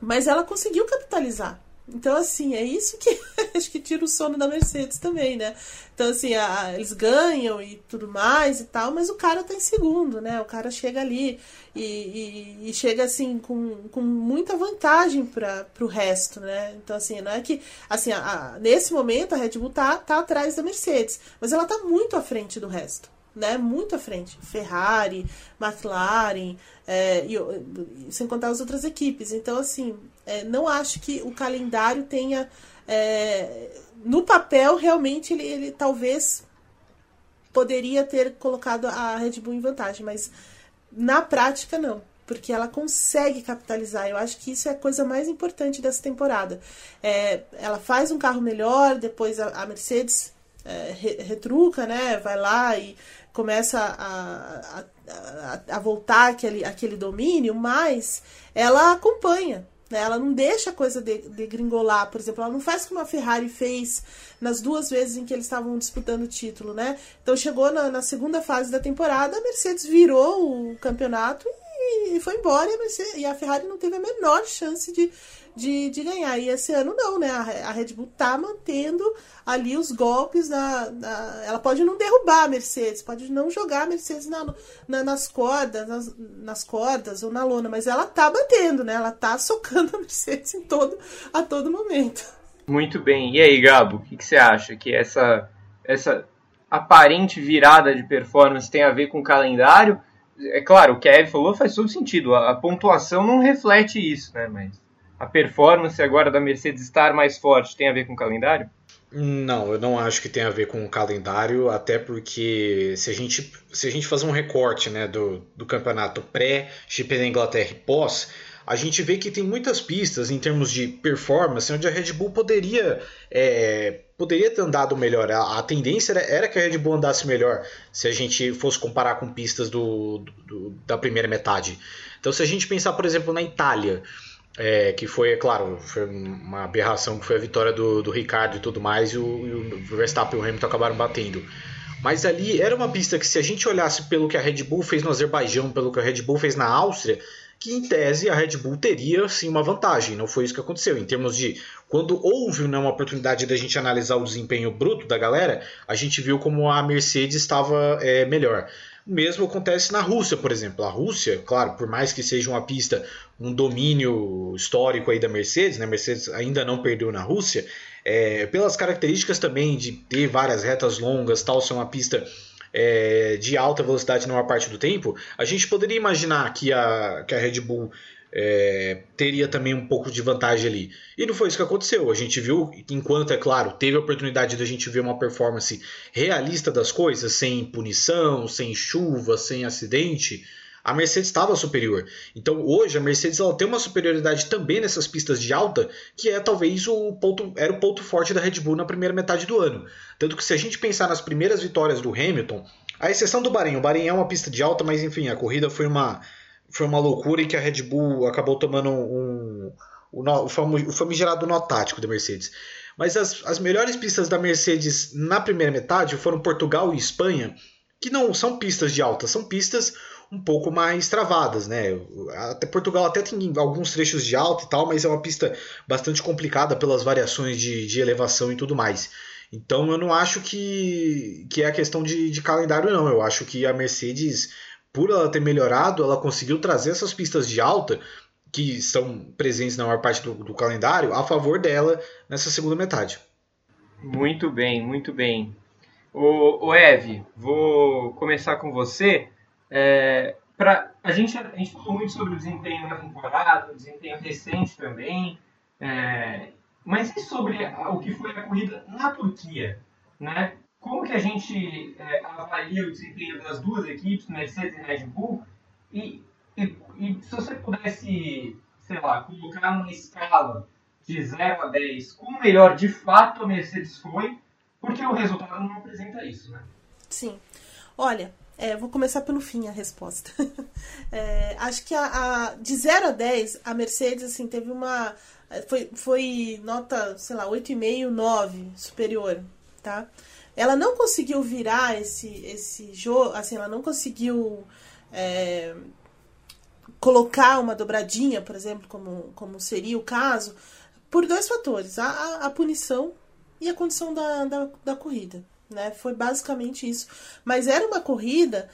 mas ela conseguiu capitalizar. Então, assim, é isso que acho que tira o sono da Mercedes também, né? Então, assim, a, eles ganham e tudo mais e tal, mas o cara tá em segundo, né? O cara chega ali e, e, e chega, assim, com, com muita vantagem para o resto, né? Então, assim, não é que. Assim, a, a, nesse momento a Red Bull tá, tá atrás da Mercedes, mas ela tá muito à frente do resto né, muito à frente. Ferrari, McLaren, é, e, sem contar as outras equipes. Então, assim, é, não acho que o calendário tenha. É, no papel, realmente, ele, ele talvez poderia ter colocado a Red Bull em vantagem, mas na prática, não porque ela consegue capitalizar. Eu acho que isso é a coisa mais importante dessa temporada. É, ela faz um carro melhor, depois a, a Mercedes é, retruca, né? Vai lá e começa a, a, a, voltar aquele, aquele domínio, mas ela acompanha. Né? Ela não deixa a coisa degringolar, de por exemplo, ela não faz como a Ferrari fez nas duas vezes em que eles estavam disputando o título, né? Então chegou na, na segunda fase da temporada, a Mercedes virou o campeonato e, e foi embora, e a, Ferrari não teve a menor chance de, de, de ganhar. E esse ano não, né? A Red Bull tá mantendo ali os golpes na, na, Ela pode não derrubar a Mercedes, pode não jogar a Mercedes na, na, nas cordas, nas, nas cordas ou na lona, mas ela tá batendo, né? Ela tá socando a Mercedes em todo, a todo momento. Muito bem. E aí, Gabo, o que, que você acha? Que essa, essa aparente virada de performance tem a ver com o calendário? É claro, o que a Eve falou faz todo sentido. A, a pontuação não reflete isso, né? Mas a performance agora da Mercedes estar mais forte tem a ver com o calendário? Não, eu não acho que tem a ver com o calendário, até porque se a gente, se a gente fazer um recorte né, do, do campeonato pré-GP da Inglaterra e pós, a gente vê que tem muitas pistas em termos de performance onde a Red Bull poderia, é, poderia ter andado melhor. A, a tendência era, que a Red Bull andasse melhor se a gente fosse comparar com pistas do, do, da primeira metade. Então, se a gente pensar, por exemplo, na Itália, é, que foi, é claro, foi uma aberração que foi a vitória do, do Ricardo e tudo mais, e o, e o Verstappen e o Hamilton acabaram batendo. Mas ali era uma pista que, se a gente olhasse pelo que a Red Bull fez no Azerbaijão, pelo que a Red Bull fez na Áustria, que em tese a Red Bull teria sim uma vantagem. Não foi isso que aconteceu. Em termos de quando houve né, uma oportunidade da gente analisar o desempenho bruto da galera, a gente viu como a Mercedes estava é, melhor. O mesmo acontece na Rússia, por exemplo. A Rússia, claro, por mais que seja uma pista, um domínio histórico aí da Mercedes, né? A Mercedes ainda não perdeu na Rússia, é, pelas características também de ter várias retas longas, tal, ser uma pista é, de alta velocidade na maior parte do tempo, a gente poderia imaginar que a, que a Red Bull é, teria também um pouco de vantagem ali. E não foi isso que aconteceu. A gente viu, enquanto, é claro, teve a oportunidade de a gente ver uma performance realista das coisas, sem punição, sem chuva, sem acidente, a Mercedes estava superior. Então hoje a Mercedes ela tem uma superioridade também nessas pistas de alta, que é talvez o ponto era o ponto forte da Red Bull na primeira metade do ano. Tanto que se a gente pensar nas primeiras vitórias do Hamilton, a exceção do Bahrein, o Bahrein é uma pista de alta, mas enfim, a corrida foi uma foi uma loucura e que a Red Bull acabou tomando um, um, um o famigerado nó tático da Mercedes. Mas as, as melhores pistas da Mercedes na primeira metade foram Portugal e Espanha, que não são pistas de alta, são pistas um pouco mais travadas, né? Até Portugal até tem alguns trechos de alta e tal, mas é uma pista bastante complicada pelas variações de, de elevação e tudo mais. Então eu não acho que, que é a questão de, de calendário, não. Eu acho que a Mercedes por ela ter melhorado, ela conseguiu trazer essas pistas de alta que estão presentes na maior parte do, do calendário a favor dela nessa segunda metade. Muito bem, muito bem. O, o Eve, vou começar com você. É, pra, a, gente, a gente falou muito sobre o desempenho da temporada, o desempenho recente também. É, mas e sobre o que foi a corrida na Turquia? Né? como que a gente é, avalia o desempenho das duas equipes, Mercedes e Red Bull, e, e, e, se você pudesse, sei lá, colocar numa escala de 0 a 10, como melhor de fato a Mercedes foi, porque o resultado não apresenta isso, né? Sim. Olha, É, vou começar pelo fim a resposta. É, acho que a, a, de 0 a 10, a Mercedes assim, teve uma. Foi, foi nota, sei lá, 8,5, 9 superior. Tá? Ela não conseguiu virar esse, esse jogo, assim, ela não conseguiu é, colocar uma dobradinha, por exemplo, como, como seria o caso, por dois fatores: a, a, a punição e a condição da, da, da corrida. Né? Foi basicamente isso. Mas era uma corrida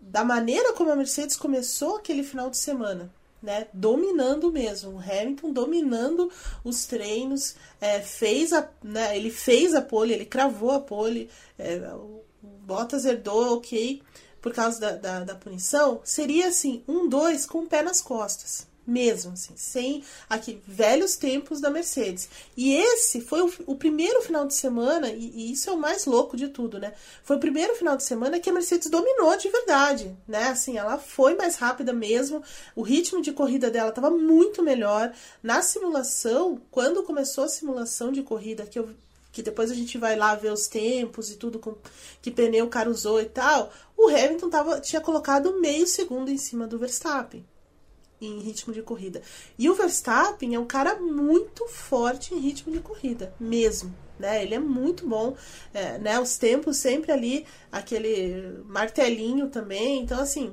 da maneira como a Mercedes começou aquele final de semana. Né, dominando mesmo, o Hamilton dominando os treinos, é, fez a, né, ele fez a pole, ele cravou a pole, é, o Bottas herdou, ok, por causa da, da, da punição, seria assim, um dois com o pé nas costas mesmo, assim, sem aqui velhos tempos da Mercedes. E esse foi o, o primeiro final de semana, e, e, isso é o mais louco de tudo, né? Foi o primeiro final de semana que a Mercedes dominou de verdade, né? Assim, ela foi mais rápida mesmo, o ritmo de corrida dela estava muito melhor. Na simulação, quando começou a simulação de corrida, que eu que depois a gente vai lá ver os tempos e tudo com que pneu o cara usou e tal, o Hamilton tava, tinha colocado meio segundo em cima do Verstappen em ritmo de corrida. E o Verstappen é um cara muito forte em ritmo de corrida, mesmo. Né? Ele é muito bom, é, né? Os tempos sempre ali, aquele martelinho também. Então, assim,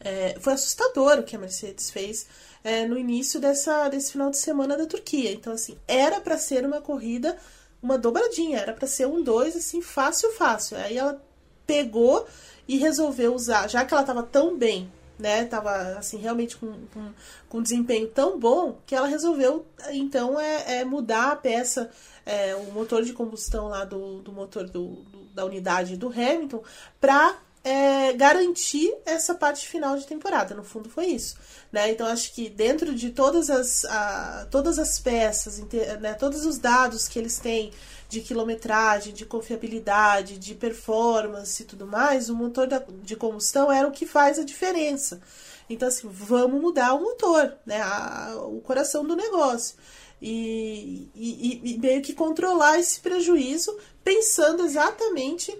é, foi assustador o que a Mercedes fez é, no início dessa, desse final de semana da Turquia. Então, assim, era para ser uma corrida, uma dobradinha, era para ser um dois, assim, fácil, fácil. Aí ela pegou e resolveu usar, já que ela estava tão bem né? Tava assim realmente com, com, com um desempenho tão bom que ela resolveu então é, é mudar a peça, é, o motor de combustão lá do, do motor do, do da unidade do Hamilton para é, garantir essa parte final de temporada. No fundo foi isso, né? Então acho que dentro de todas as, a, todas as peças, né, todos os dados que eles têm de quilometragem, de confiabilidade, de performance e tudo mais, o motor de combustão era o que faz a diferença. Então, assim, vamos mudar o motor, né? A, o coração do negócio. E, e, e meio que controlar esse prejuízo pensando exatamente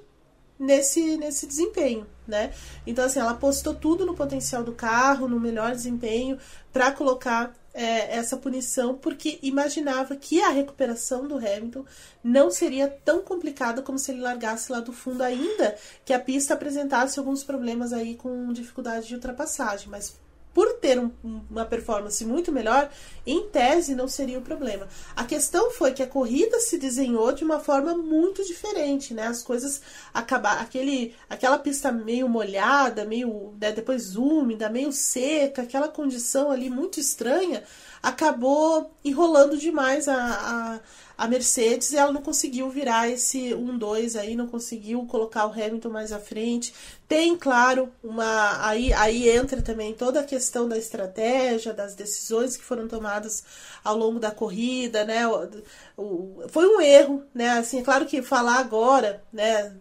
nesse, nesse desempenho, né? Então, assim, ela apostou tudo no potencial do carro, no melhor desempenho, para colocar é, essa punição porque imaginava que a recuperação do Hamilton não seria tão complicada como se ele largasse lá do fundo ainda que a pista apresentasse alguns problemas aí com dificuldade de ultrapassagem, mas por ter um, uma performance muito melhor, em tese não seria o problema. A questão foi que a corrida se desenhou de uma forma muito diferente, né? As coisas acabar aquele aquela pista meio molhada, meio né, depois úmida, meio seca, aquela condição ali muito estranha, acabou enrolando demais a, a a Mercedes ela não conseguiu virar esse 1-2 aí, não conseguiu colocar o Hamilton mais à frente. Tem, claro, uma. Aí, aí entra também toda a questão da estratégia, das decisões que foram tomadas ao longo da corrida, né? O, o, foi um erro, né? Assim, é claro que falar agora, né?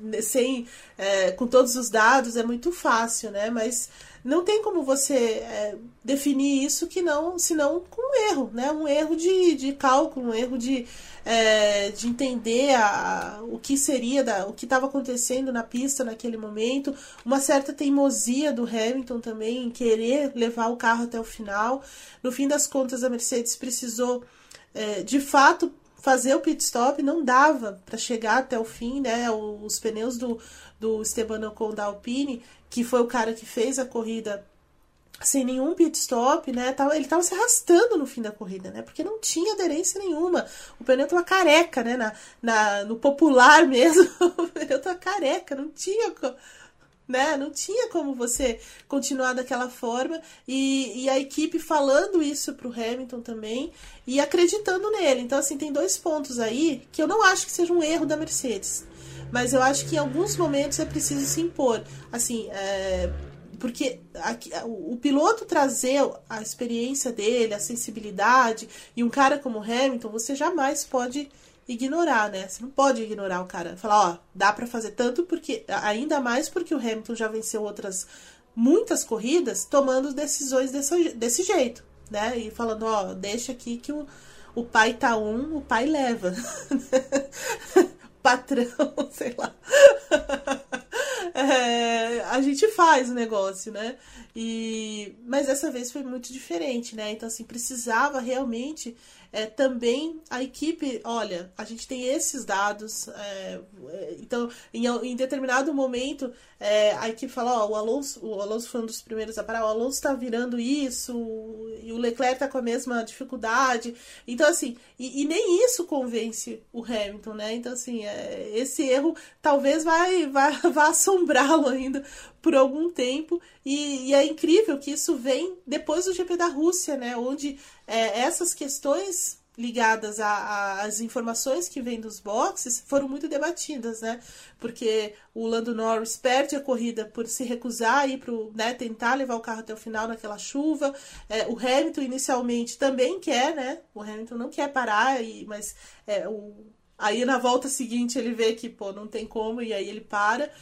né sem, é, com todos os dados é muito fácil, né? Mas não tem como você é, definir isso que não, senão com um erro, né? Um erro de, de cálculo, um erro de, é, de entender a, o que seria, da, o que estava acontecendo na pista naquele momento, uma certa teimosia do Hamilton também em querer levar o carro até o final. No fim das contas, a Mercedes precisou, é, de fato, fazer o pit stop, não dava para chegar até o fim, né? Os pneus do, do Esteban Ocon da Alpine que foi o cara que fez a corrida sem nenhum pit stop, né? Ele tava se arrastando no fim da corrida, né? Porque não tinha aderência nenhuma. O pneu tava careca, né? Na, na, no popular mesmo, o pneu tava careca, não tinha né? Não tinha como você continuar daquela forma e, e a equipe falando isso pro Hamilton também e acreditando nele. Então, assim, tem dois pontos aí que eu não acho que seja um erro da Mercedes mas eu acho que em alguns momentos é preciso se impor. Assim, é, porque o piloto trazer a experiência dele, a sensibilidade, e um cara como Hamilton, você jamais pode ignorar, né? Você não pode ignorar o cara. Falar, ó, dá para fazer tanto porque ainda mais porque o Hamilton já venceu outras muitas corridas tomando decisões desse, desse jeito, né? E falando, ó, deixa aqui que o, o pai tá um, o pai leva. patrão, sei lá. a gente faz o negócio, né? E, mas dessa vez foi muito diferente, né? Então, assim, precisava realmente é, também a equipe, olha, a gente tem esses dados, é, é, então em, em, determinado momento é, a equipe fala, ó, o Alonso, o Alonso foi um dos primeiros a parar, o Alonso está virando isso, e o Leclerc está com a mesma dificuldade, então assim, e, e, nem isso convence o Hamilton, né? Então assim, é, esse erro talvez vai, vai, vai assombrá-lo ainda por algum tempo, e, e, é incrível que isso vem depois do GP da Rússia, né? Onde é, essas questões ligadas às informações que vêm dos boxes foram muito debatidas, né? Porque o Lando Norris perde a corrida por se recusar a ir pro, né, tentar levar o carro até o final naquela chuva. É, o Hamilton inicialmente também quer, né? O Hamilton não quer parar, e, mas é, o, aí na volta seguinte ele vê que pô, não tem como e aí ele para.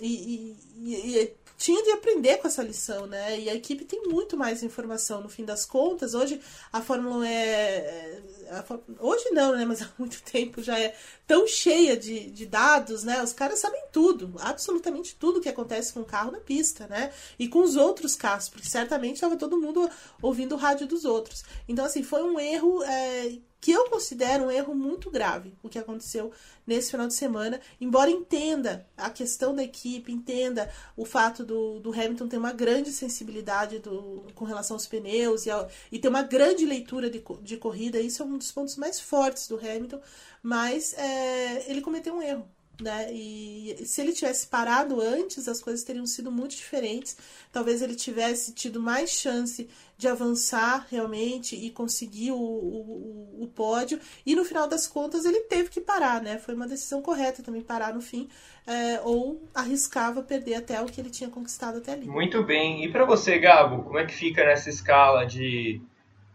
E, e, e, tinha de aprender com essa lição, né? E a equipe tem muito mais informação no fim das contas. Hoje a Fórmula 1 é. é hoje não, né? Mas há muito tempo já é tão cheia de, de dados, né? Os caras sabem tudo, absolutamente tudo que acontece com o carro na pista, né? E com os outros carros, porque certamente estava todo mundo ouvindo o rádio dos outros. Então, assim, foi um erro é, que eu considero um erro muito grave o que aconteceu nesse final de semana, embora entenda a questão da equipe, entenda o fato do, do Hamilton ter uma grande sensibilidade do, com relação aos pneus e, ao, e ter uma grande leitura de, de corrida, isso é um dos pontos mais fortes do Hamilton, mas é, ele cometeu um erro. Né? E se ele tivesse parado antes, as coisas teriam sido muito diferentes. Talvez ele tivesse tido mais chance de avançar realmente e conseguir o, o, o pódio. E no final das contas ele teve que parar, né? Foi uma decisão correta também parar no fim, é, ou arriscava perder até o que ele tinha conquistado até ali. Muito bem. E para você, Gabo, como é que fica nessa escala de,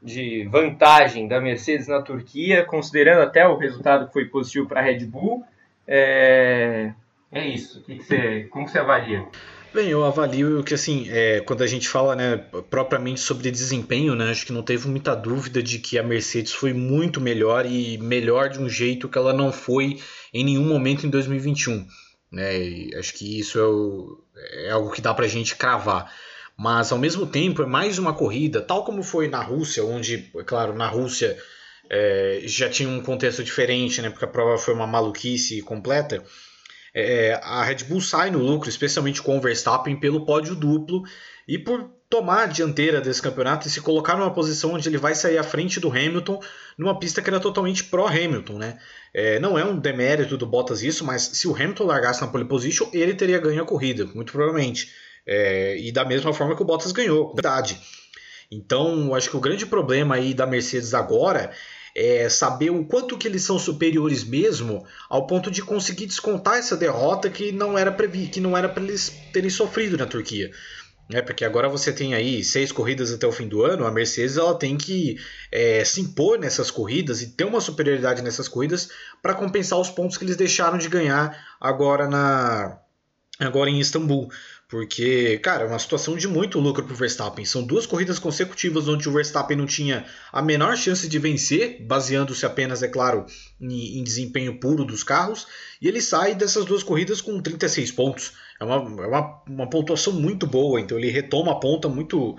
de vantagem da Mercedes na Turquia, considerando até o resultado que foi positivo para a Red Bull? É, é isso. Que que você, como você avalia? Bem, eu avalio que assim, é, quando a gente fala né, propriamente sobre desempenho, né, acho que não teve muita dúvida de que a Mercedes foi muito melhor e melhor de um jeito que ela não foi em nenhum momento em 2021. Né, e acho que isso é, o, é algo que dá para a gente cravar. Mas ao mesmo tempo é mais uma corrida, tal como foi na Rússia, onde, é claro, na Rússia é, já tinha um contexto diferente, né, porque a prova foi uma maluquice completa é, a Red Bull sai no lucro, especialmente com o Verstappen, pelo pódio duplo e por tomar a dianteira desse campeonato e se colocar numa posição onde ele vai sair à frente do Hamilton numa pista que era totalmente pró-Hamilton, né? É, não é um demérito do Bottas isso, mas se o Hamilton largasse na pole position, ele teria ganho a corrida, muito provavelmente. É, e da mesma forma que o Bottas ganhou, verdade. Então, acho que o grande problema aí da Mercedes agora é, saber o quanto que eles são superiores mesmo, ao ponto de conseguir descontar essa derrota que não era previ que não era para eles terem sofrido na Turquia. É, porque agora você tem aí seis corridas até o fim do ano, a Mercedes ela tem que é, se impor nessas corridas e ter uma superioridade nessas corridas para compensar os pontos que eles deixaram de ganhar agora na agora em Istambul. Porque, cara, é uma situação de muito lucro para o Verstappen. São duas corridas consecutivas onde o Verstappen não tinha a menor chance de vencer, baseando-se apenas, é claro, em, em, desempenho puro dos carros. E ele sai dessas duas corridas com 36 pontos. É uma, é uma, uma pontuação muito boa, então ele retoma a ponta muito,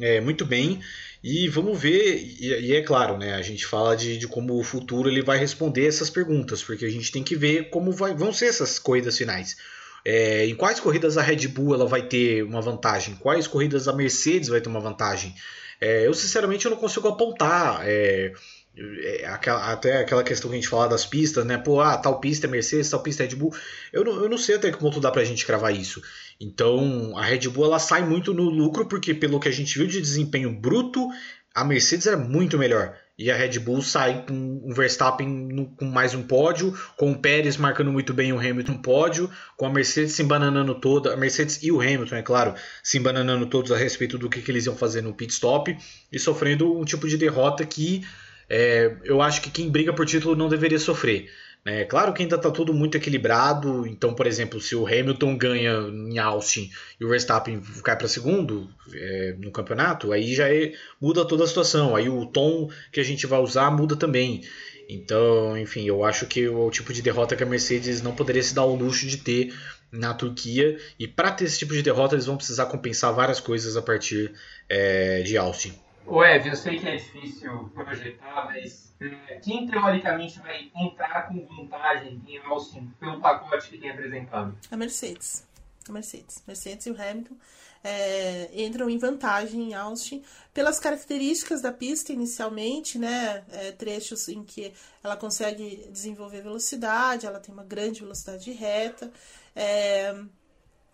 é, muito bem. E vamos ver, e, e, é claro, né, a gente fala de, de, como o futuro ele vai responder essas perguntas, porque a gente tem que ver como vai, vão ser essas corridas finais. É, em quais corridas a Red Bull ela vai ter uma vantagem? Quais corridas a Mercedes vai ter uma vantagem? É, eu sinceramente eu não consigo apontar. É, é, aquela, até aquela questão que a gente fala das pistas, né? Pô, ah, tal pista é Mercedes, tal pista é Red Bull. Eu não, eu não sei até que ponto dá pra gente cravar isso. Então, a Red Bull ela sai muito no lucro, porque pelo que a gente viu de desempenho bruto, a Mercedes era muito melhor. E a Red Bull sai com um Verstappen com mais um pódio, com o Pérez marcando muito bem o Hamilton pódio, com a Mercedes se embananando toda, a Mercedes e o Hamilton, é claro, se embananando todos a respeito do que, que eles iam fazer no pit stop e sofrendo um tipo de derrota que é, eu acho que quem briga por título não deveria sofrer. É claro que ainda está tudo muito equilibrado, então, por exemplo, se o Hamilton ganha em Austin e o Verstappen cai para segundo é, no campeonato, aí já é, muda toda a situação, aí o tom que a gente vai usar muda também. Então, enfim, eu acho que o, o tipo de derrota que a Mercedes não poderia se dar o luxo de ter na Turquia. E para ter esse tipo de derrota, eles vão precisar compensar várias coisas a partir é, de Austin. O Ev, eu sei que é difícil projetar, mas é, quem teoricamente vai entrar com vantagem em Austin pelo pacote que tem apresentado? A Mercedes. A Mercedes. Mercedes e o Hamilton é, entram em vantagem em Austin pelas características da pista inicialmente, né? É, trechos em que ela consegue desenvolver velocidade, ela tem uma grande velocidade de reta. É,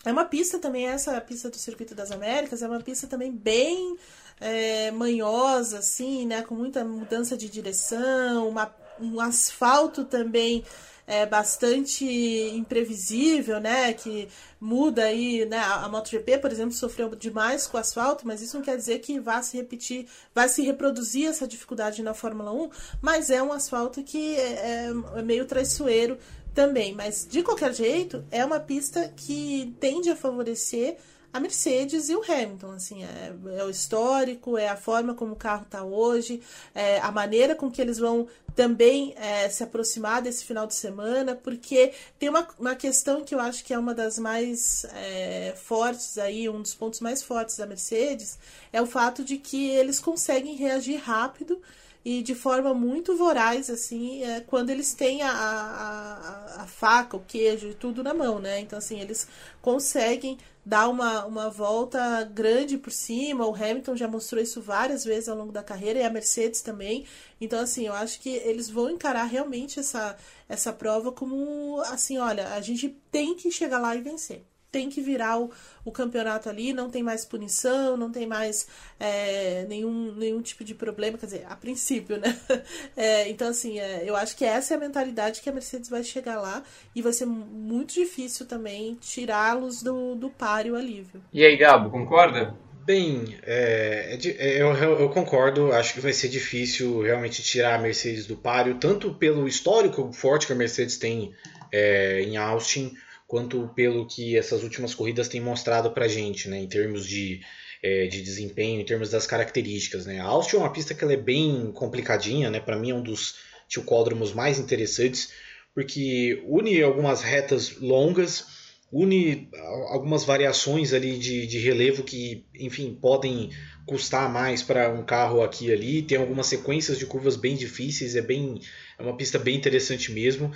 é uma pista também, essa pista do Circuito das Américas, é uma pista também bem é, manhosa, assim, né? Com muita mudança de direção, uma, um asfalto também é bastante imprevisível, né? Que muda aí, né? A MotoGP, por exemplo, sofreu demais com o asfalto, mas isso não quer dizer que vá se repetir, vai se reproduzir essa dificuldade na Fórmula 1, mas é um asfalto que é, é meio traiçoeiro também. Mas de qualquer jeito, é uma pista que tende a favorecer a Mercedes e o Hamilton, assim, é, é o histórico, é a forma como o carro está hoje, é a maneira com que eles vão também é, se aproximar desse final de semana, porque tem uma, uma questão que eu acho que é uma das mais é, fortes aí, um dos pontos mais fortes da Mercedes, é o fato de que eles conseguem reagir rápido e de forma muito voraz, assim, é, quando eles têm a, a, a, faca, o queijo e tudo na mão, né? Então, assim, eles conseguem dar uma, uma volta grande por cima. O Hamilton já mostrou isso várias vezes ao longo da carreira e a Mercedes também. Então, assim, eu acho que eles vão encarar realmente essa, essa prova como, assim, olha, a gente tem que chegar lá e vencer tem que virar o, o campeonato ali, não tem mais punição, não tem mais é, nenhum, nenhum tipo de problema, quer dizer, a princípio, né? É, então, assim, é, eu acho que essa é a mentalidade que a Mercedes vai chegar lá e vai ser muito difícil também tirá-los do, do páreo alívio. E aí, Gabo, concorda? Bem, é, é, é, eu, eu, concordo. Acho que vai ser difícil realmente tirar a Mercedes do páreo, tanto pelo histórico forte que a Mercedes tem é, em Austin, quanto pelo que essas últimas corridas têm mostrado para gente, né, em termos de, é, de desempenho, em termos das características. Né. A Austin é uma pista que ela é bem complicadinha, né, para mim é um dos tilcódromos mais interessantes, porque une algumas retas longas, une algumas variações ali de, de relevo que, enfim, podem custar mais para um carro aqui e ali. Tem algumas sequências de curvas bem difíceis, é bem é uma pista bem interessante mesmo.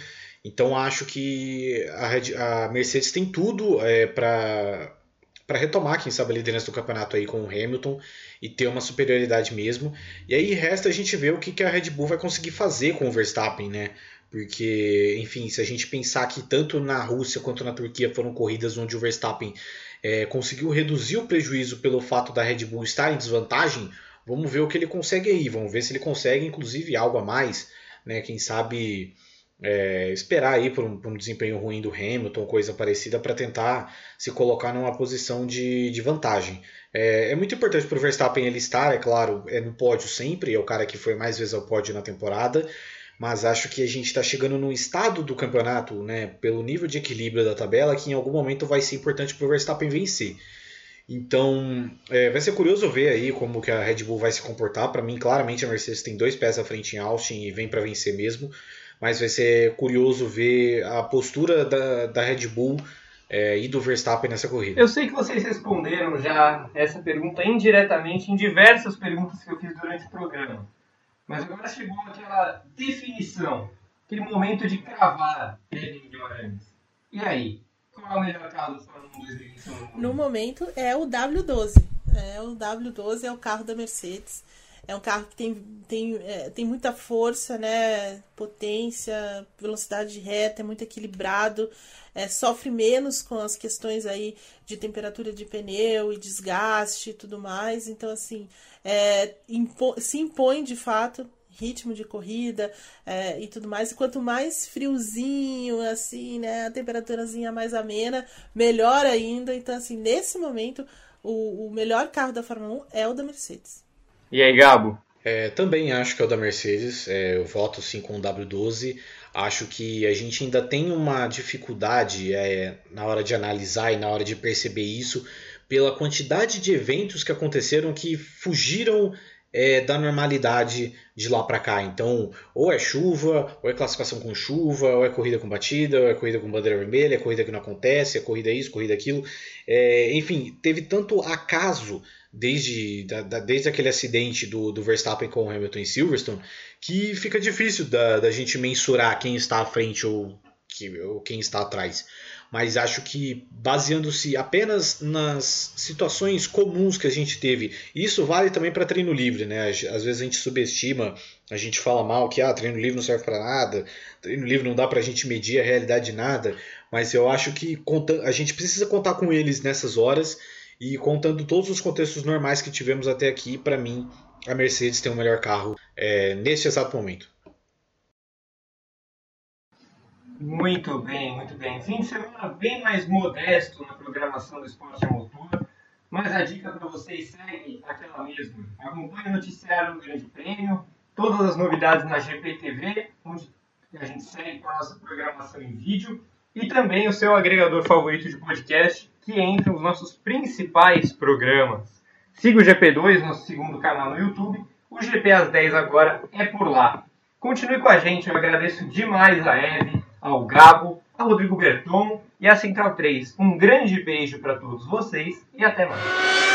Então acho que a, Red, a Mercedes tem tudo é, para para retomar, quem sabe, a liderança do campeonato aí com o Hamilton e ter uma superioridade mesmo. E aí resta a gente ver o que, que a Red Bull vai conseguir fazer com o Verstappen, né? Porque, enfim, se a gente pensar que tanto na Rússia quanto na Turquia foram corridas onde o Verstappen é, conseguiu reduzir o prejuízo pelo fato da Red Bull estar em desvantagem, vamos ver o que ele consegue aí. Vamos ver se ele consegue, inclusive, algo a mais, né? Quem sabe é, esperar aí por um, por um, desempenho ruim do Hamilton, coisa parecida, para tentar se colocar numa posição de, de vantagem. É, é muito importante para o Verstappen ele estar, é claro, é no pódio sempre, é o cara que foi mais vezes ao pódio na temporada, mas acho que a gente está chegando num estado do campeonato, né, pelo nível de equilíbrio da tabela, que em algum momento vai ser importante para o Verstappen vencer. Então, é, vai ser curioso ver aí como que a Red Bull vai se comportar. Para mim, claramente a Mercedes tem dois pés à frente em Austin e vem para vencer mesmo mas vai ser curioso ver a postura da, da Red Bull é, e do Verstappen nessa corrida. Eu sei que vocês responderam já essa pergunta indiretamente em diversas perguntas que eu fiz durante o programa, mas agora chegou aquela definição, aquele momento de cravar Kevin Guimarães. E aí? Qual é o melhor carro do Fórmula 1 2021? No momento é o W12. É, o W12 é o carro da Mercedes. É um carro que tem, tem, é, tem muita força, né? Potência, velocidade de reta, é muito equilibrado, é, sofre menos com as questões aí de temperatura de pneu e desgaste e tudo mais. Então, assim, é, impo se impõe de fato ritmo de corrida é, e tudo mais. E quanto mais friozinho, assim, né? A temperaturazinha mais amena, melhor ainda. Então, assim, nesse momento, o, o melhor carro da Fórmula 1 é o da Mercedes. E aí, Gabo? É, também acho que é o da Mercedes. É, eu voto sim com o W12. Acho que a gente ainda tem uma dificuldade é, na hora de analisar e na hora de perceber isso pela quantidade de eventos que aconteceram que fugiram é, da normalidade de lá para cá. Então, ou é chuva, ou é classificação com chuva, ou é corrida com batida, ou é corrida com bandeira vermelha, é corrida que não acontece, é corrida isso, corrida aquilo. É, enfim, teve tanto acaso desde, da, da, desde aquele acidente do, do Verstappen com o Hamilton em Silverstone que fica difícil da, da gente mensurar quem está à frente ou, que, ou quem está atrás mas acho que baseando-se apenas nas situações comuns que a gente teve, isso vale também para treino livre, né? Às vezes a gente subestima, a gente fala mal que ah, treino livre não serve para nada, treino livre não dá para a gente medir a realidade de nada, mas eu acho que a gente precisa contar com eles nessas horas e contando todos os contextos normais que tivemos até aqui, para mim a Mercedes tem o melhor carro é, neste exato momento. Muito bem, muito bem. Fim de semana bem mais modesto na programação do esporte a motor, mas a dica para vocês segue aquela mesma. Acompanhe o noticiário do Grande Prêmio, todas as novidades na GPTV, onde a gente segue com a nossa programação em vídeo, e também o seu agregador favorito de podcast, que entra os nossos principais programas. Siga o GP2, nosso segundo canal no YouTube. O GP às 10 agora é por lá. Continue com a gente, eu agradeço demais a Eve ao Gabo, ao Rodrigo Berton e à Central 3. Um grande beijo para todos vocês e até mais.